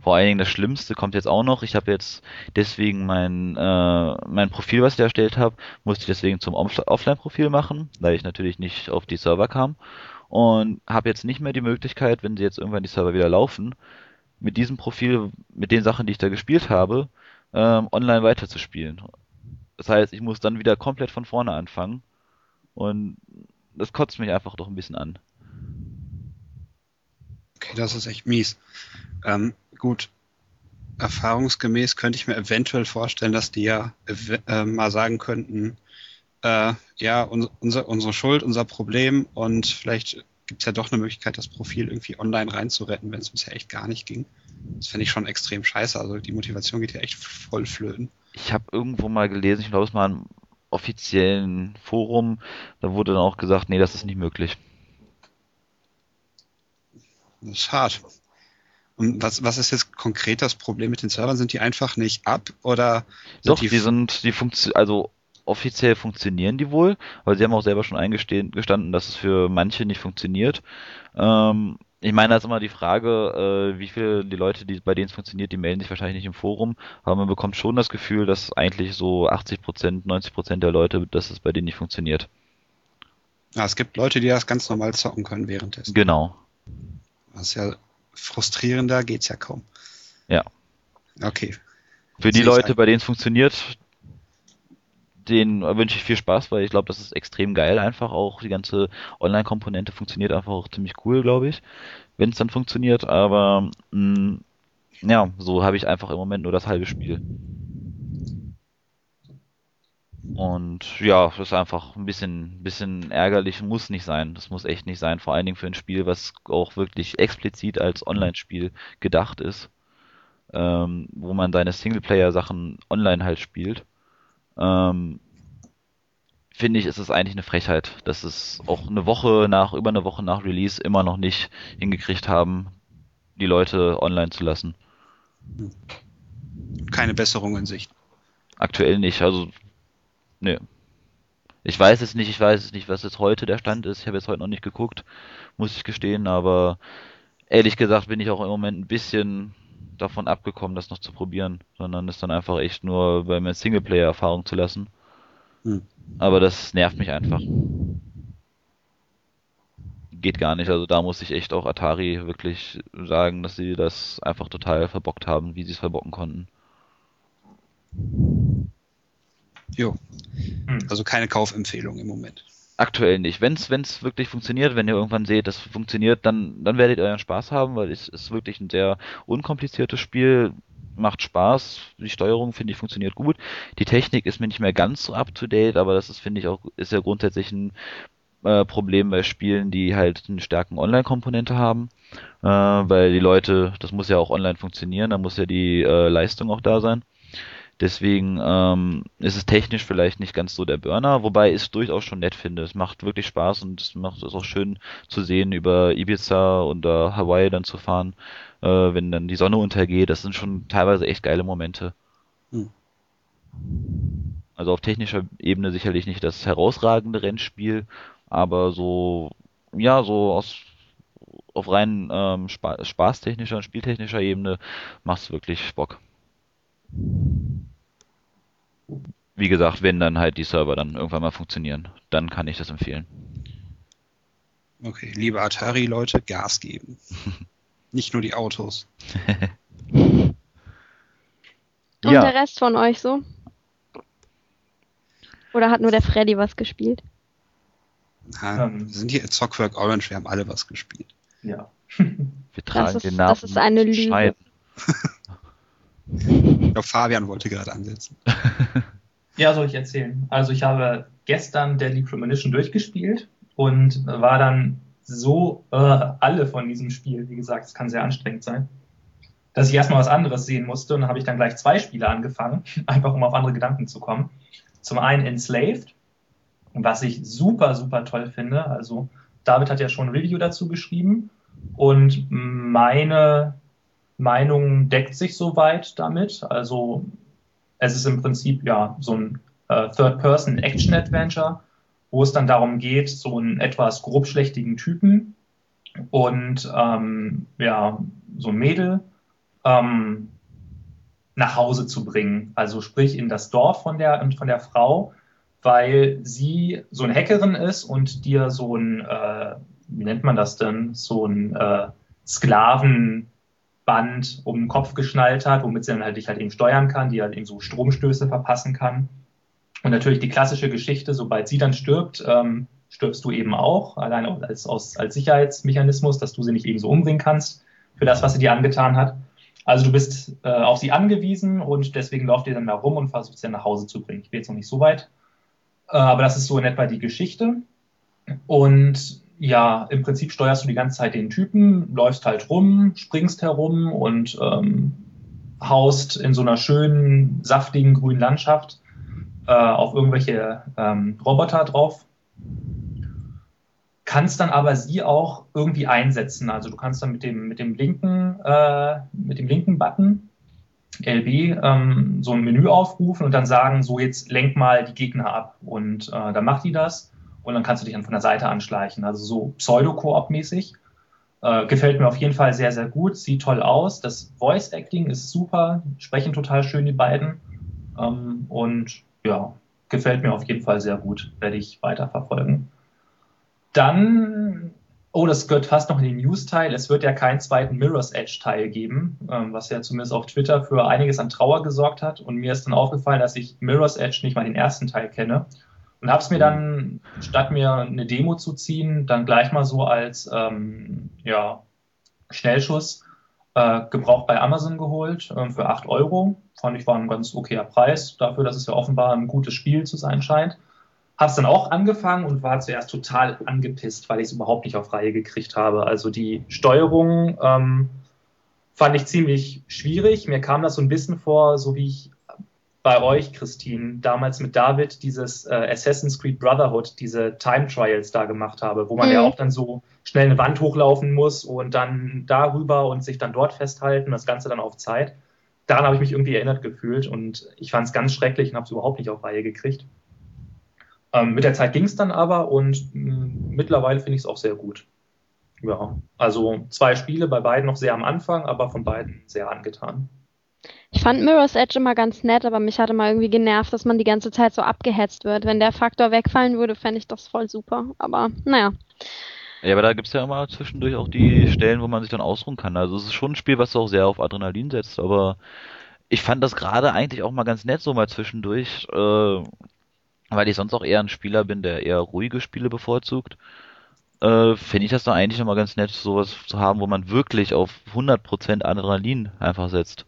Vor allen Dingen das Schlimmste kommt jetzt auch noch. Ich habe jetzt deswegen mein, äh, mein Profil, was ich erstellt habe, musste ich deswegen zum Offline-Profil machen, weil ich natürlich nicht auf die Server kam. Und habe jetzt nicht mehr die Möglichkeit, wenn sie jetzt irgendwann die Server wieder laufen, mit diesem Profil, mit den Sachen, die ich da gespielt habe, ähm, online weiterzuspielen. Das heißt, ich muss dann wieder komplett von vorne anfangen. Und das kotzt mich einfach doch ein bisschen an.
Okay, das ist echt mies. Ähm, gut. Erfahrungsgemäß könnte ich mir eventuell vorstellen, dass die ja äh, mal sagen könnten, äh, ja, un unser, unsere Schuld, unser Problem und vielleicht gibt es ja doch eine Möglichkeit, das Profil irgendwie online reinzuretten, wenn es bisher echt gar nicht ging. Das finde ich schon extrem scheiße. Also die Motivation geht ja echt voll flöten.
Ich habe irgendwo mal gelesen, ich glaube es mal im offiziellen Forum, da wurde dann auch gesagt, nee, das ist nicht möglich.
Das ist hart. Und was, was ist jetzt konkret das Problem mit den Servern? Sind die einfach nicht ab oder?
Doch, die, die sind, die funktionieren, also offiziell funktionieren die wohl, aber sie haben auch selber schon eingestanden, dass es für manche nicht funktioniert. Ähm, ich meine, da ist immer die Frage, äh, wie viele die Leute, die bei denen es funktioniert, die melden sich wahrscheinlich nicht im Forum, aber man bekommt schon das Gefühl, dass eigentlich so 80 Prozent, 90 Prozent der Leute, dass es bei denen nicht funktioniert.
Ja, es gibt Leute, die das ganz normal zocken können währenddessen.
Genau.
Das ist ja frustrierender geht's ja kaum.
Ja.
Okay.
Für die Leute, bei denen es funktioniert, denen wünsche ich viel Spaß, weil ich glaube, das ist extrem geil einfach auch. Die ganze Online-Komponente funktioniert einfach auch ziemlich cool, glaube ich, wenn es dann funktioniert. Aber mh, mm, ja, so habe ich einfach im Moment nur das halbe Spiel. Und ja, das ist einfach ein bisschen, bisschen ärgerlich, muss nicht sein. Das muss echt nicht sein, vor allen Dingen für ein Spiel, was auch wirklich explizit als Online-Spiel gedacht ist, ähm, wo man seine Singleplayer-Sachen online halt spielt. Ähm, finde ich, ist es eigentlich eine Frechheit, dass es auch eine Woche nach, über eine Woche nach Release immer noch nicht hingekriegt haben, die Leute online zu lassen.
Keine Besserung in Sicht.
Aktuell nicht, also Nee. Ich weiß es nicht, ich weiß es nicht, was jetzt heute der Stand ist. Ich habe jetzt heute noch nicht geguckt, muss ich gestehen, aber ehrlich gesagt bin ich auch im Moment ein bisschen davon abgekommen, das noch zu probieren, sondern es dann einfach echt nur bei mir Singleplayer-Erfahrung zu lassen. Hm. Aber das nervt mich einfach. Geht gar nicht. Also da muss ich echt auch Atari wirklich sagen, dass sie das einfach total verbockt haben, wie sie es verbocken konnten.
Jo. Hm. Also keine Kaufempfehlung im Moment.
Aktuell nicht. Wenn es wirklich funktioniert, wenn ihr irgendwann seht, das funktioniert, dann, dann werdet ihr euren Spaß haben, weil es ist wirklich ein sehr unkompliziertes Spiel, macht Spaß, die Steuerung finde ich funktioniert gut. Die Technik ist mir nicht mehr ganz so up to date, aber das ist finde ich auch ist ja grundsätzlich ein äh, Problem bei Spielen, die halt eine starken Online-Komponente haben, äh, weil die Leute, das muss ja auch online funktionieren, da muss ja die äh, Leistung auch da sein. Deswegen ähm, ist es technisch vielleicht nicht ganz so der Burner, wobei ich es durchaus schon nett finde. Es macht wirklich Spaß und es macht es auch schön zu sehen, über Ibiza oder Hawaii dann zu fahren, äh, wenn dann die Sonne untergeht. Das sind schon teilweise echt geile Momente. Hm. Also auf technischer Ebene sicherlich nicht das herausragende Rennspiel, aber so, ja, so aus auf rein ähm, spaßtechnischer und spieltechnischer Ebene macht es wirklich Bock wie gesagt, wenn dann halt die Server dann irgendwann mal funktionieren, dann kann ich das empfehlen.
Okay, liebe Atari-Leute, Gas geben. Nicht nur die Autos.
Und ja. der Rest von euch so? Oder hat nur der Freddy was gespielt?
Um, wir sind hier in Zockwork Orange, wir haben alle was gespielt.
Ja.
Wir tragen
ist,
den Namen.
Das ist eine Lüge.
Glaube, Fabian wollte gerade ansetzen.
Ja, soll ich erzählen. Also ich habe gestern Deadly Premonition durchgespielt und war dann so äh, alle von diesem Spiel, wie gesagt, es kann sehr anstrengend sein, dass ich erstmal was anderes sehen musste und dann habe ich dann gleich zwei Spiele angefangen, einfach um auf andere Gedanken zu kommen. Zum einen Enslaved, was ich super, super toll finde. Also David hat ja schon ein Review dazu geschrieben und meine Meinung deckt sich soweit damit. Also es ist im Prinzip ja so ein äh, Third-Person-Action-Adventure, wo es dann darum geht, so einen etwas grobschlächtigen Typen und ähm, ja, so ein Mädel ähm, nach Hause zu bringen. Also sprich in das Dorf von der, von der Frau, weil sie so eine Hackerin ist und dir so ein, äh, wie nennt man das denn, so ein äh, Sklavenband um den Kopf geschnallt hat, womit sie dann halt dich halt eben steuern kann, die halt eben so Stromstöße verpassen kann. Und natürlich die klassische Geschichte, sobald sie dann stirbt, ähm, stirbst du eben auch, allein als, als, als Sicherheitsmechanismus, dass du sie nicht eben so umbringen kannst für das, was sie dir angetan hat. Also du bist äh, auf sie angewiesen und deswegen lauft ihr dann da rum und versucht sie dann nach Hause zu bringen. Ich bin jetzt noch nicht so weit, äh, aber das ist so in etwa die Geschichte. Und ja, im Prinzip steuerst du die ganze Zeit den Typen, läufst halt rum, springst herum und ähm, haust in so einer schönen, saftigen grünen Landschaft äh, auf irgendwelche ähm, Roboter drauf kannst dann aber sie auch irgendwie einsetzen. Also du kannst dann mit dem, mit dem linken, äh, mit dem linken Button LB ähm, so ein Menü aufrufen und dann sagen, so jetzt lenk mal die Gegner ab. Und äh, dann macht die das und dann kannst du dich dann von der Seite anschleichen. Also so Pseudo-Koop-mäßig. Äh, gefällt mir auf jeden Fall sehr, sehr gut, sieht toll aus. Das Voice-Acting ist super, sprechen total schön die beiden. Ähm, und ja, gefällt mir auf jeden Fall sehr gut, werde ich weiterverfolgen. Dann, oh, das gehört fast noch in den News-Teil. Es wird ja keinen zweiten Mirror's Edge-Teil geben, ähm, was ja zumindest auf Twitter für einiges an Trauer gesorgt hat. Und mir ist dann aufgefallen, dass ich Mirror's Edge nicht mal den ersten Teil kenne. Und habe es mir dann, statt mir eine Demo zu ziehen, dann gleich mal so als ähm, ja, Schnellschuss äh, gebraucht bei Amazon geholt äh, für 8 Euro. Fand ich war ein ganz okayer Preis, dafür, dass es ja offenbar ein gutes Spiel zu sein scheint. Habe es dann auch angefangen und war zuerst total angepisst, weil ich es überhaupt nicht auf Reihe gekriegt habe. Also die Steuerung ähm, fand ich ziemlich schwierig. Mir kam das so ein bisschen vor, so wie ich bei euch, Christine, damals mit David dieses äh, Assassin's Creed Brotherhood, diese Time Trials da gemacht habe, wo man mhm. ja auch dann so schnell eine Wand hochlaufen muss und dann darüber und sich dann dort festhalten, das Ganze dann auf Zeit. Daran habe ich mich irgendwie erinnert gefühlt und ich fand es ganz schrecklich und habe es überhaupt nicht auf Reihe gekriegt. Ähm, mit der Zeit ging es dann aber und mh, mm, mittlerweile finde ich es auch sehr gut. Ja, also zwei Spiele, bei beiden noch sehr am Anfang, aber von beiden sehr angetan.
Ich fand Mirror's Edge immer ganz nett, aber mich hatte mal irgendwie genervt, dass man die ganze Zeit so abgehetzt wird. Wenn der Faktor wegfallen würde, fände ich das voll super. Aber naja.
Ja, aber da gibt es ja immer zwischendurch auch die Stellen, wo man sich dann ausruhen kann. Also es ist schon ein Spiel, was auch sehr auf Adrenalin setzt, aber ich fand das gerade eigentlich auch mal ganz nett, so mal zwischendurch. Äh, weil ich sonst auch eher ein Spieler bin, der eher ruhige Spiele bevorzugt, äh, finde ich das doch eigentlich nochmal ganz nett, sowas zu haben, wo man wirklich auf 100% Adrenalin einfach setzt.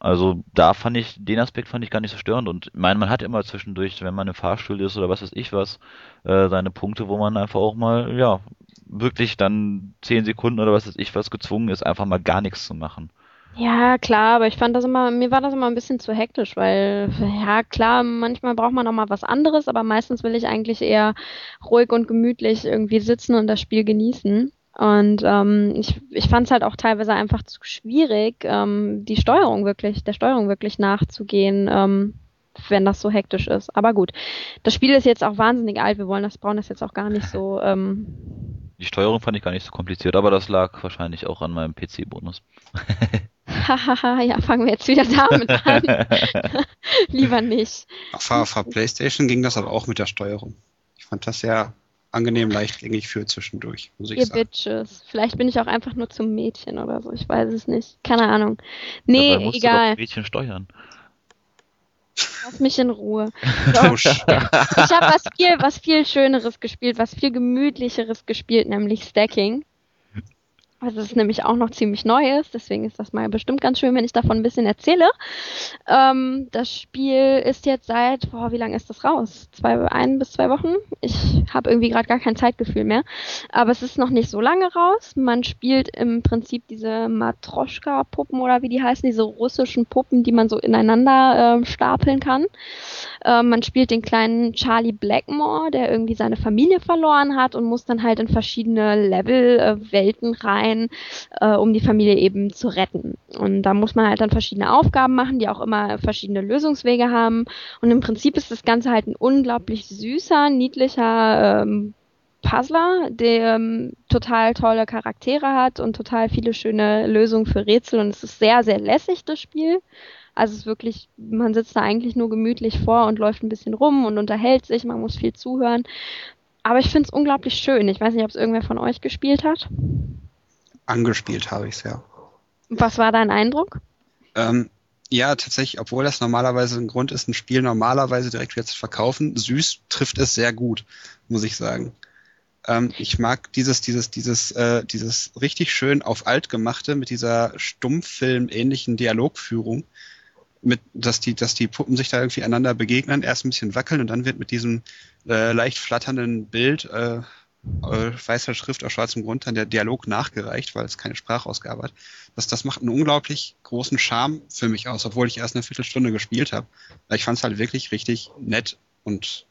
Also da fand ich, den Aspekt fand ich gar nicht so störend und ich meine, man hat immer zwischendurch, wenn man im Fahrstuhl ist oder was weiß ich was, äh, seine Punkte, wo man einfach auch mal, ja, wirklich dann 10 Sekunden oder was weiß ich was gezwungen ist, einfach mal gar nichts zu machen.
Ja, klar, aber ich fand das immer, mir war das immer ein bisschen zu hektisch, weil, ja, klar, manchmal braucht man auch mal was anderes, aber meistens will ich eigentlich eher ruhig und gemütlich irgendwie sitzen und das Spiel genießen. Und ähm, ich, ich fand es halt auch teilweise einfach zu schwierig, ähm, die Steuerung wirklich, der Steuerung wirklich nachzugehen, ähm, wenn das so hektisch ist. Aber gut, das Spiel ist jetzt auch wahnsinnig alt, wir wollen das, brauchen das jetzt auch gar nicht so. Ähm,
die Steuerung fand ich gar nicht so kompliziert, aber das lag wahrscheinlich auch an meinem PC-Bonus.
Hahaha, ja, fangen wir jetzt wieder damit an. Lieber nicht.
Auf, auf der Playstation ging das aber auch mit der Steuerung. Ich fand das sehr angenehm leichtgängig für zwischendurch, muss ich
Ihr
sagen.
Bitches. Vielleicht bin ich auch einfach nur zum Mädchen oder so, ich weiß es nicht. Keine Ahnung. Nee,
Dabei musst
egal.
Du doch Mädchen steuern.
Lass mich in Ruhe. So. ich habe was viel, was viel Schöneres gespielt, was viel gemütlicheres gespielt, nämlich Stacking. Was es nämlich auch noch ziemlich neu ist, deswegen ist das mal bestimmt ganz schön, wenn ich davon ein bisschen erzähle. Ähm, das Spiel ist jetzt seit, boah, wie lange ist das raus? Zwei, ein bis zwei Wochen? Ich habe irgendwie gerade gar kein Zeitgefühl mehr. Aber es ist noch nicht so lange raus. Man spielt im Prinzip diese Matroschka-Puppen oder wie die heißen, diese russischen Puppen, die man so ineinander äh, stapeln kann. Äh, man spielt den kleinen Charlie Blackmore, der irgendwie seine Familie verloren hat und muss dann halt in verschiedene Level-Welten rein, äh, um die Familie eben zu retten. Und da muss man halt dann verschiedene Aufgaben machen, die auch immer verschiedene Lösungswege haben. Und im Prinzip ist das Ganze halt ein unglaublich süßer, niedlicher ähm, Puzzler, der ähm, total tolle Charaktere hat und total viele schöne Lösungen für Rätsel und es ist sehr, sehr lässig, das Spiel. Also es ist wirklich, man sitzt da eigentlich nur gemütlich vor und läuft ein bisschen rum und unterhält sich, man muss viel zuhören. Aber ich finde es unglaublich schön. Ich weiß nicht, ob es irgendwer von euch gespielt hat.
Angespielt habe ich es, ja.
Was war dein Eindruck?
Ähm, ja, tatsächlich, obwohl das normalerweise ein Grund ist, ein Spiel normalerweise direkt wieder zu verkaufen, süß trifft es sehr gut, muss ich sagen. Ähm, ich mag dieses, dieses, dieses, äh, dieses richtig schön auf alt gemachte mit dieser Stummfilm-ähnlichen Dialogführung, mit, dass die, dass die Puppen sich da irgendwie einander begegnen, erst ein bisschen wackeln und dann wird mit diesem äh, leicht flatternden Bild äh, äh, weißer Schrift auf schwarzem Grund dann der Dialog nachgereicht, weil es keine Sprachausgabe hat. Das, das macht einen unglaublich großen Charme für mich aus, obwohl ich erst eine Viertelstunde gespielt habe. Ich fand es halt wirklich richtig nett und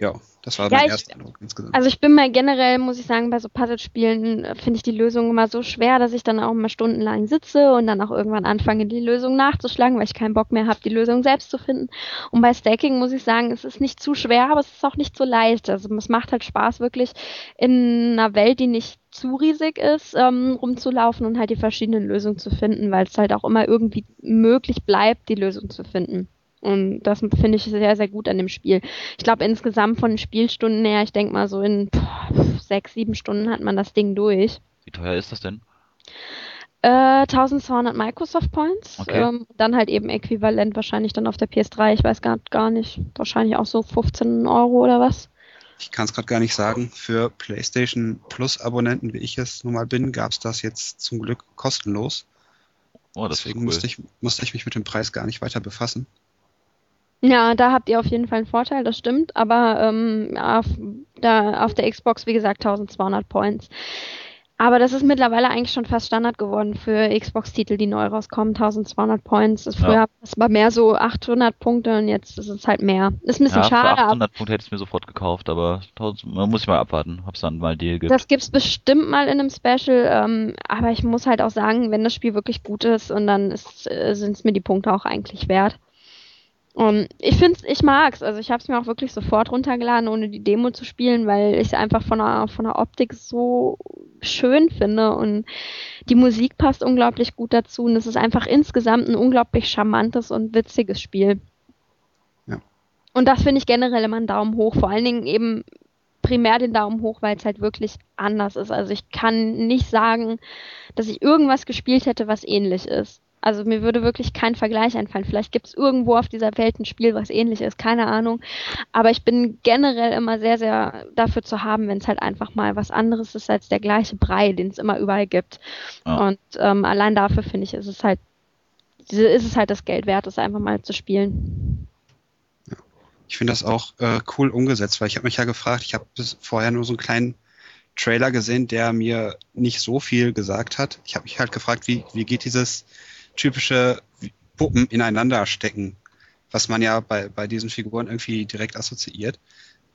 ja, das war
Ja,
mein
ich-
erster Eindruck insgesamt.
Also ich bin mal generell, muss ich sagen, bei so Puzzlespielen äh, finde ich die Lösung immer so schwer, dass ich dann auch mal stundenlang sitze und dann auch irgendwann anfange, die Lösung nachzuschlagen, weil ich keinen Bock mehr habe, die Lösung selbst zu finden. Und bei Staking muss ich sagen, es ist nicht zu schwer, aber es ist auch nicht so leicht. Also es macht halt Spaß, wirklich in einer Welt, die nicht zu riesig ist, ähm, rumzulaufen und halt die verschiedenen Lösungen zu finden, weil es halt auch immer irgendwie möglich bleibt, die Lösung zu finden. Und das finde ich sehr, sehr gut an dem Spiel. Ich glaube, insgesamt von den Spielstunden her, ich denke mal so in pff, sechs, sieben Stunden hat man das Ding durch.
Wie teuer ist das denn?
Äh, 1200 Microsoft Points.
Okay.
Ähm, dann halt eben äquivalent wahrscheinlich dann auf der PS3. Ich weiß gar, gar nicht. Wahrscheinlich auch so 15 Euro oder was.
Ich kann es gerade gar nicht sagen. Für PlayStation Plus Abonnenten, wie ich es nun mal bin, gab es das jetzt zum Glück kostenlos.
Oh, das
Deswegen
cool.
musste, ich, musste ich mich mit dem Preis gar nicht weiter befassen.
Ja, da habt ihr auf jeden Fall einen Vorteil, das stimmt. Aber ähm, auf, da, auf der Xbox, wie gesagt, 1200 Points. Aber das ist mittlerweile eigentlich schon fast Standard geworden für Xbox-Titel, die neu rauskommen. 1200 Points. Das früher
Ja.
das war mehr so 800 Punkte und jetzt ist es halt mehr. Ist ein bisschen
ja,
schade,
für
aber
800 Punkte hätte ich mir sofort gekauft, aber 1000, man muss ich mal abwarten, ob es dann mal Deal gibt.
Das gibt's bestimmt mal in einem Special, ähm, aber ich muss halt auch sagen, wenn das Spiel wirklich gut ist und dann äh, sind es mir die Punkte auch eigentlich wert. Und ich find's, ich mag's. Also ich habe es mir auch wirklich sofort runtergeladen, ohne die Demo zu spielen, weil ich es einfach von der, von der Optik so schön finde und die Musik passt unglaublich gut dazu und es ist einfach insgesamt ein unglaublich charmantes und witziges Spiel.
Ja.
Und das finde ich generell immer einen Daumen hoch. Vor allen Dingen eben primär den Daumen hoch, weil es halt wirklich anders ist. Also ich kann nicht sagen, dass ich irgendwas gespielt hätte, was ähnlich ist. Also mir würde wirklich kein Vergleich einfallen. Vielleicht gibt es irgendwo auf dieser Welt ein Spiel, was ähnlich ist, keine Ahnung. Aber ich bin generell immer sehr, sehr dafür zu haben, wenn es halt einfach mal was anderes ist als der gleiche Brei, den es immer überall gibt.
Ja.
Und ähm, allein dafür finde ich, ist es halt, ist es halt das Geld wert, es einfach mal zu spielen.
Ich finde das auch äh, cool umgesetzt, weil ich habe mich ja gefragt, ich habe bis vorher nur so einen kleinen Trailer gesehen, der mir nicht so viel gesagt hat. Ich habe mich halt gefragt, wie, wie geht dieses typische Puppen ineinander stecken, was man ja bei, bei diesen Figuren irgendwie direkt assoziiert.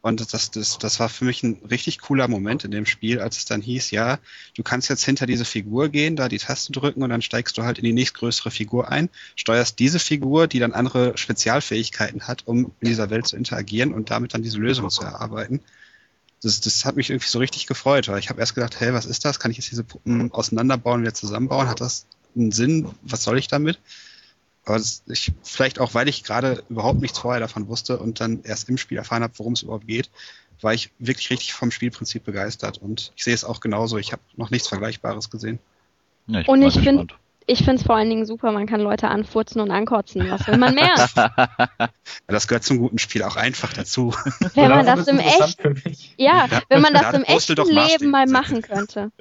Und das, das, das war für mich ein richtig cooler Moment in dem Spiel, als es dann hieß, ja, du kannst jetzt hinter diese Figur gehen, da die Taste drücken und dann steigst du halt in die nächstgrößere Figur ein, steuerst diese Figur, die dann andere Spezialfähigkeiten hat, um in dieser Welt zu interagieren und damit dann diese Lösung zu erarbeiten. Das, das hat mich irgendwie so richtig gefreut, weil ich habe erst gedacht, hey, was ist das? Kann ich jetzt diese Puppen auseinanderbauen wieder zusammenbauen? Hat das einen Sinn? Was soll ich damit? Aber ich, vielleicht auch, weil ich gerade überhaupt nichts vorher davon wusste und dann erst im Spiel erfahren habe, worum es überhaupt geht, war ich wirklich richtig vom Spielprinzip begeistert. Und ich sehe es auch genauso. Ich habe noch nichts Vergleichbares gesehen.
Ja,
Und ich
mal
find-
gespannt.
Ich finde es vor allen Dingen super, man kann Leute anfurzen und ankotzen. Was will man mehr?
Ja, Das gehört zum guten Spiel auch einfach dazu.
Wenn man
Genau,
das im
interessant
echt,
für mich.
ja,
Ja,
wenn man das im echten Leben mal machen könnte.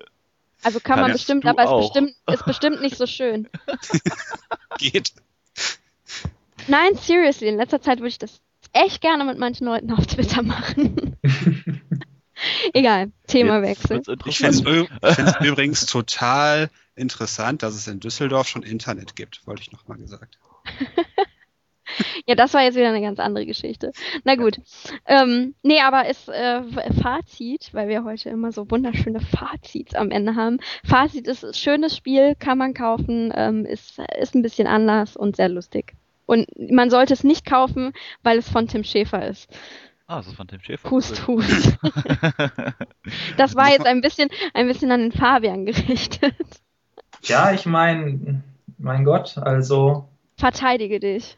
Also kann man
Kannst
bestimmt, aber ist
auch.
bestimmt, ist bestimmt nicht so schön.
Geht.
Nein, seriously, in letzter Zeit würde ich das echt gerne mit manchen Leuten auf Twitter machen. Egal, Themawechsel.
Ich finde es übrigens total interessant, dass es in Düsseldorf schon Internet gibt, wollte ich nochmal gesagt.
Ja, das war jetzt wieder eine ganz andere Geschichte. Na gut. Ähm, nee, aber ist äh, Fazit, weil wir heute immer so wunderschöne Fazits am Ende haben. Fazit ist ein schönes Spiel, kann man kaufen, ähm, ist, ist ein bisschen anders und sehr lustig. Und man sollte es nicht kaufen, weil es von Tim Schäfer ist.
Ah, das ist von Tim Schäfer.
Hust, hust. Das war jetzt ein bisschen, ein bisschen an den Fabian gerichtet.
Ja, ich meine, mein Gott, also
Verteidige dich.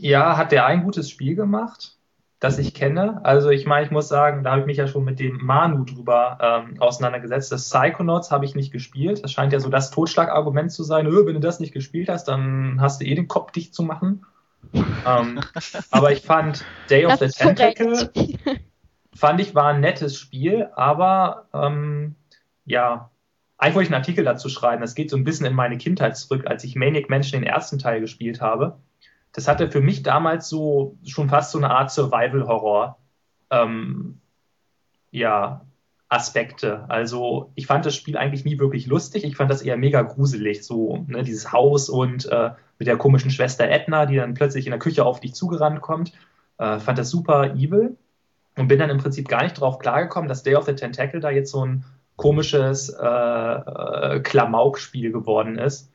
Ja, hat der ein gutes Spiel gemacht, das ich kenne. Also ich meine, ich muss sagen, da habe ich mich ja schon mit dem Manu drüber ähm, auseinandergesetzt. Das Psychonauts habe ich nicht gespielt. Das scheint ja so das Totschlagargument zu sein. "Ö, Wenn du das nicht gespielt hast, dann hast du eh den Kopf dicht zu machen. ähm, aber ich fand Day of
Das
the. Tentacle fand ich, war ein nettes Spiel, aber ähm, ja, eigentlich wollte ich einen Artikel dazu schreiben. Das geht so ein bisschen in meine Kindheit zurück, als ich Maniac Mansion den ersten Teil gespielt habe. Das hatte für mich damals so schon fast so eine Art Survival-Horror. Ähm, ja, Aspekte. Also ich fand das Spiel eigentlich nie wirklich lustig. Ich fand das eher mega gruselig. So, ne, dieses Haus und äh, mit der komischen Schwester Edna, die dann plötzlich in der Küche auf dich zugerannt kommt. Äh, fand das super evil und bin dann im Prinzip gar nicht drauf klargekommen, dass Day of the Tentacle da jetzt so ein komisches äh, äh, Klamauk-Spiel geworden ist.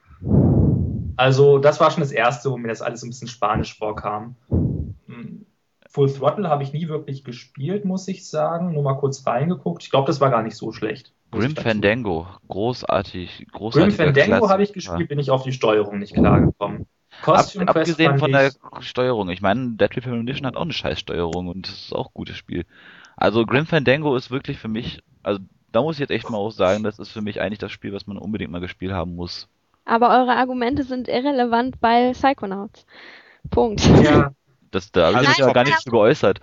Also das war schon das erste, wo mir das alles ein bisschen spanisch vorkam. Hm, Full Throttle habe ich nie wirklich gespielt, muss ich sagen. Nur mal kurz reingeguckt. Ich glaube, das war gar nicht so schlecht.
Grim Fandango, großartig,
Grim Fandango habe ich gespielt, bin ich auf die Steuerung nicht klargekommen.
Ab, abgesehen von der Steuerung. Ich meine, Deadly Premonition hat auch eine Scheißsteuerung und das ist auch ein gutes Spiel. Also Grim Fandango ist wirklich für mich, also da muss ich jetzt echt mal auch sagen, das ist für mich eigentlich das Spiel, was man unbedingt mal gespielt haben muss.
Aber eure Argumente sind irrelevant bei Psychonauts. Punkt.
ja,
Das, da habe ich
Also
mich ja
top.
gar nicht zu geäußert.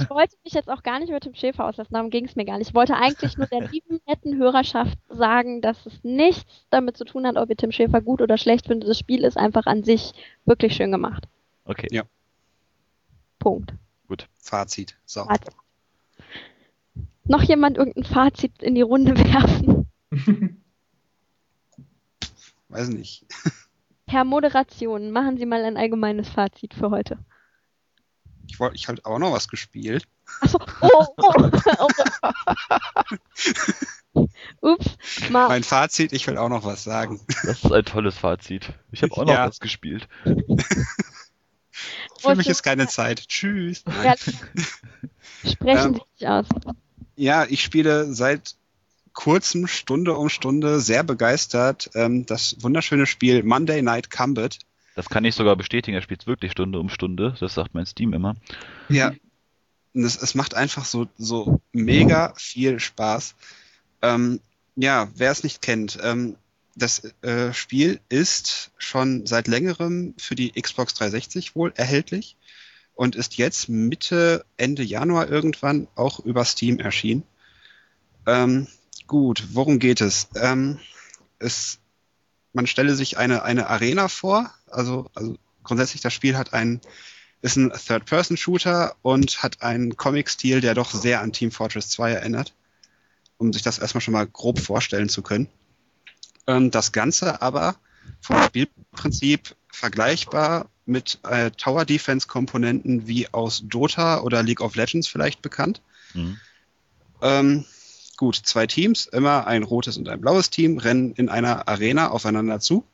Ich wollte mich jetzt auch gar nicht über Tim Schäfer auslassen, darum ging es mir gar nicht. Ich wollte eigentlich nur der lieben, netten Hörerschaft sagen, dass es nichts damit zu tun hat, ob ihr Tim Schäfer gut oder schlecht findet. Das Spiel ist einfach an sich wirklich schön gemacht.
Okay.
Ja.
Punkt.
Fazit. So.
Fazit. Noch jemand irgendein Fazit in die Runde werfen?
Weiß nicht.
Herr Moderation, machen Sie mal ein allgemeines Fazit für heute.
Ich wollte, ich habe auch noch was gespielt.
Achso, oh, oh, oh. Ups, mal.
Mein Fazit, ich will auch noch was sagen.
Das ist ein tolles Fazit. Ich habe auch noch
Ja.
was gespielt.
Für mich ist keine Zeit. Tschüss.
Ja, sprechen
Ähm,
Sie sich aus.
Ja, ich spiele seit kurzem Stunde um Stunde sehr begeistert ähm, das wunderschöne Spiel Monday Night Combat.
Das kann ich sogar bestätigen, er spielt wirklich Stunde um Stunde. Das sagt mein Steam immer.
Ja. Es, es macht einfach so, so mega viel Spaß. Ähm, ja, wer es nicht kennt, ähm, das äh, Spiel ist schon seit längerem für die Xbox 360 wohl erhältlich und ist jetzt Mitte, Ende Januar irgendwann auch über Steam erschienen. Ähm, gut, worum geht es? Ähm, es man stelle sich eine, eine Arena vor, also, also grundsätzlich das Spiel hat einen ist ein Third-Person-Shooter und hat einen Comic-Stil, der doch sehr an Team Fortress 2 erinnert, um sich das erstmal schon mal grob vorstellen zu können. Ähm, das Ganze aber vom Spielprinzip vergleichbar mit äh, Tower-Defense-Komponenten wie aus Dota oder League of Legends vielleicht bekannt.
Mhm.
Ähm, gut, zwei Teams, immer ein rotes und ein blaues Team, rennen in einer Arena aufeinander zu.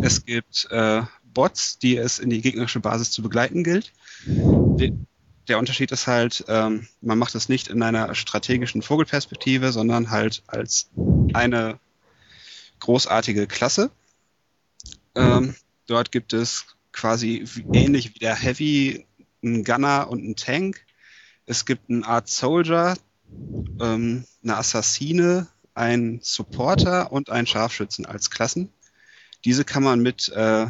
Es gibt äh, Bots, die es in die gegnerische Basis zu begleiten gilt. De der Unterschied ist halt, ähm, man macht es nicht in einer strategischen Vogelperspektive, sondern halt als eine großartige Klasse. Ähm, dort gibt es quasi wie- ähnlich wie der Heavy einen Gunner und einen Tank. Es gibt eine Art Soldier, ähm, eine Assassine, einen Supporter und einen Scharfschützen als Klassen. Diese kann man mit äh,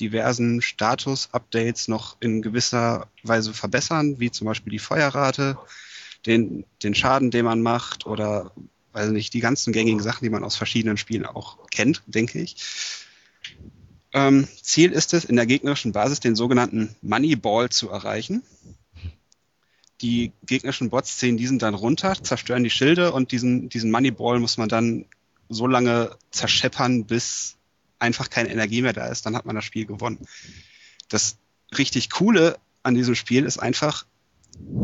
diversen Status-Updates noch in gewisser Weise verbessern, wie zum Beispiel die Feuerrate, den, den Schaden, den man macht oder weiß nicht, die ganzen gängigen Sachen, die man aus verschiedenen Spielen auch kennt, denke ich. Ähm, Ziel ist es, in der gegnerischen Basis den sogenannten Moneyball zu erreichen. Die gegnerischen Bots ziehen diesen dann runter, zerstören die Schilde und diesen, diesen Moneyball muss man dann so lange zerscheppern, bis einfach keine Energie mehr da ist. Dann hat man das Spiel gewonnen. Das richtig Coole an diesem Spiel ist einfach,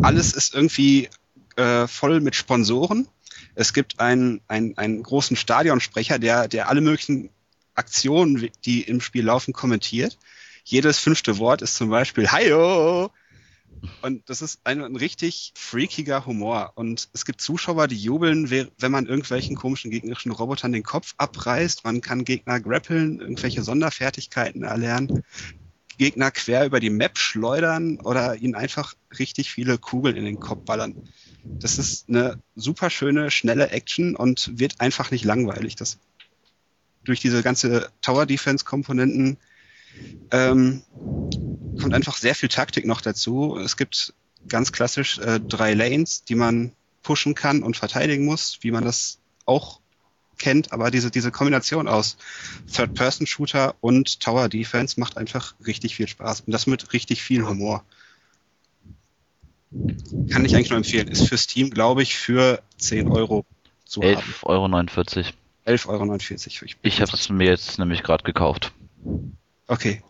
alles ist irgendwie äh, voll mit Sponsoren. Es gibt einen, einen, einen großen Stadionsprecher, der, der alle möglichen Aktionen, die im Spiel laufen, kommentiert. Jedes fünfte Wort ist zum Beispiel Hayo Und das ist ein, ein richtig freakiger Humor. Und es gibt Zuschauer, die jubeln, wenn man irgendwelchen komischen gegnerischen Robotern den Kopf abreißt. Man kann Gegner grappeln, irgendwelche Sonderfertigkeiten erlernen, Gegner quer über die Map schleudern oder ihnen einfach richtig viele Kugeln in den Kopf ballern. Das ist eine super schöne, schnelle Action und wird einfach nicht langweilig. Das durch diese ganze Tower Defense Komponenten ähm, kommt einfach sehr viel Taktik noch dazu. Es gibt ganz klassisch äh, drei Lanes, die man pushen kann und verteidigen muss, wie man das auch kennt. Aber diese, diese Kombination aus Third-Person-Shooter und Tower Defense macht einfach richtig viel Spaß. Und das mit richtig viel Humor. Kann ich eigentlich nur empfehlen. Ist für Steam, glaube ich, für 10 Euro zu haben.
11,49 Euro.
11,49 Euro. Ich,
Ich habe es mir jetzt nämlich gerade gekauft.
Okay.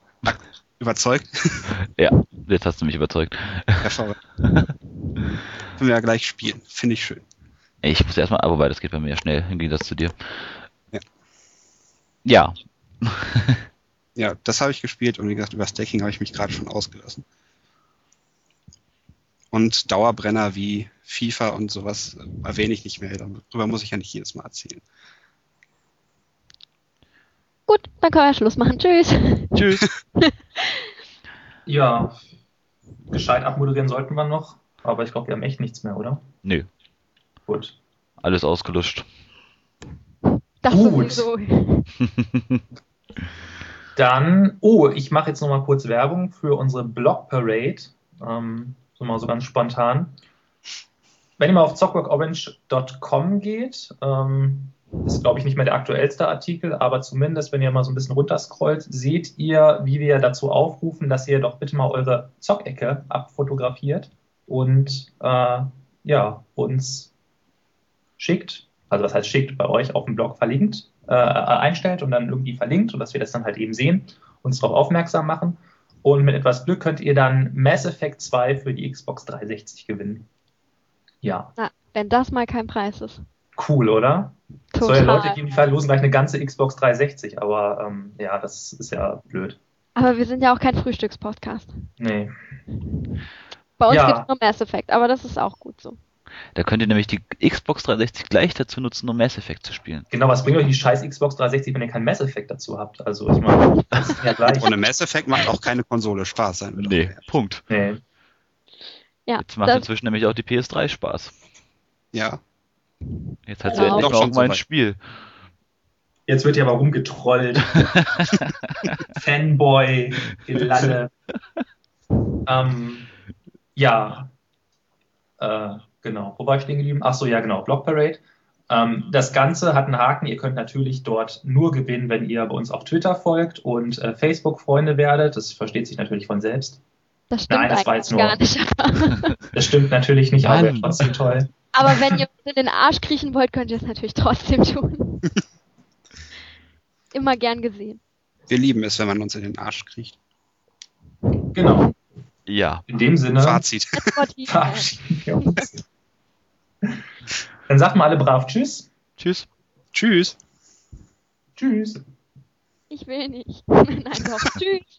Überzeugt?
Ja, jetzt hast du mich überzeugt.
Hervorragend. Können wir ja gleich spielen. Finde ich schön.
Ich muss erstmal, aber wobei, das geht bei mir ja schnell, im Gegensatz zu dir.
Ja.
Ja.
Ja, das habe ich gespielt und wie gesagt, über Stacking habe ich mich gerade schon ausgelassen. Und Dauerbrenner wie FIFA und sowas äh, erwähne ich nicht mehr. Darüber muss ich ja nicht jedes Mal erzählen.
Gut, dann können wir Schluss machen. Tschüss.
Tschüss.
Ja, gescheit abmoderieren sollten wir noch, aber ich glaube, wir haben echt nichts mehr, oder?
Nö,
Gut.
alles ausgelöscht.
Das
Gut.
sowieso.
Dann, oh, ich mache jetzt nochmal kurz Werbung für unsere Blog Parade. Ähm, so mal so ganz spontan. Wenn ihr mal auf zockworkorange.com geht, ähm, ist glaube ich nicht mehr der aktuellste Artikel, aber zumindest, wenn ihr mal so ein bisschen runterscrollt, seht ihr, wie wir dazu aufrufen, dass ihr doch bitte mal eure Zockecke abfotografiert und äh, ja, uns schickt, also was heißt schickt, bei euch auf dem Blog verlinkt, äh, einstellt und dann irgendwie verlinkt, sodass wir das dann halt eben sehen, uns darauf aufmerksam machen. Und mit etwas Glück könnt ihr dann Mass Effect 2 für die Xbox 360 gewinnen. Ja,
Na, wenn das mal kein Preis ist.
cool, oder? Es soll ja
Total.
Leute geben, die verlosen gleich eine ganze Xbox 360, aber ähm, ja, das ist ja blöd.
Aber wir sind ja auch kein Frühstückspodcast.
Nee.
Bei uns
Ja.
gibt es nur Mass Effect, aber das ist auch gut so.
Da könnt ihr nämlich die Xbox 360 gleich dazu nutzen, um Mass Effect zu spielen.
Genau, was bringt euch die scheiß Xbox 360, wenn ihr keinen Mass Effect dazu habt? Also, ich meine, das ist ja gleich.
Ohne Mass Effect macht auch keine Konsole Spaß sein.
Nee. Punkt.
Nee.
Ja,
Jetzt macht inzwischen nämlich auch die PS3 Spaß.
Ja,
Jetzt hat
Ja,
sie endlich mal
schon
auch mein. Spiel.
Jetzt wird hier aber rumgetrollt. Fanboy, Gelalle. ähm, ja. Äh, genau. Wo war ich stehen geblieben? Ach so, ja, genau. Block Parade. Ähm, das Ganze hat einen Haken. Ihr könnt natürlich dort nur gewinnen, wenn ihr bei uns auf Twitter folgt und äh, Facebook-Freunde werdet. Das versteht sich natürlich von selbst.
das stimmt
Nein, das war jetzt nur-
gar nicht.
Das stimmt natürlich nicht, aber trotzdem toll.
Aber wenn ihr in den Arsch kriechen wollt, könnt ihr es natürlich trotzdem tun. Immer gern gesehen.
wir lieben es, wenn man uns in den Arsch kriegt.
Genau.
Ja.
In dem Sinne
Fazit.
Lieben.
verabschieden. Dann sagt mal alle brav Tschüss.
Tschüss.
Tschüss.
Tschüss.
Ich will nicht. Nein, doch. Tschüss.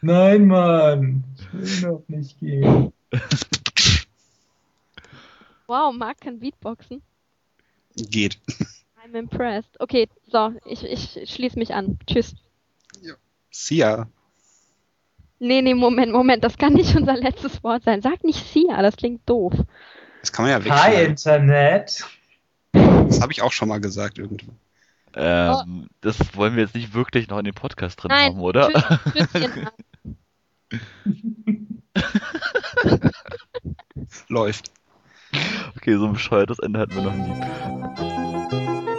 Nein, Mann. Ich will noch nicht gehen.
Wow, Marc kann Beatboxen.
Geht.
I'm impressed. Okay, so, ich, ich schließe mich an. Tschüss.
Sia.
Nee, nee, Moment, Moment, das kann nicht unser letztes Wort sein. Sag nicht Sia, das klingt doof.
Das kann man ja
Hi,
wegschneiden.
Internet.
Das habe ich auch schon mal gesagt irgendwo.
Ähm, das wollen wir jetzt nicht wirklich noch in den Podcast drin
Nein,
haben, oder?
Tschüss.
Läuft.
Okay, so ein bescheuertes Ende hatten wir noch nie.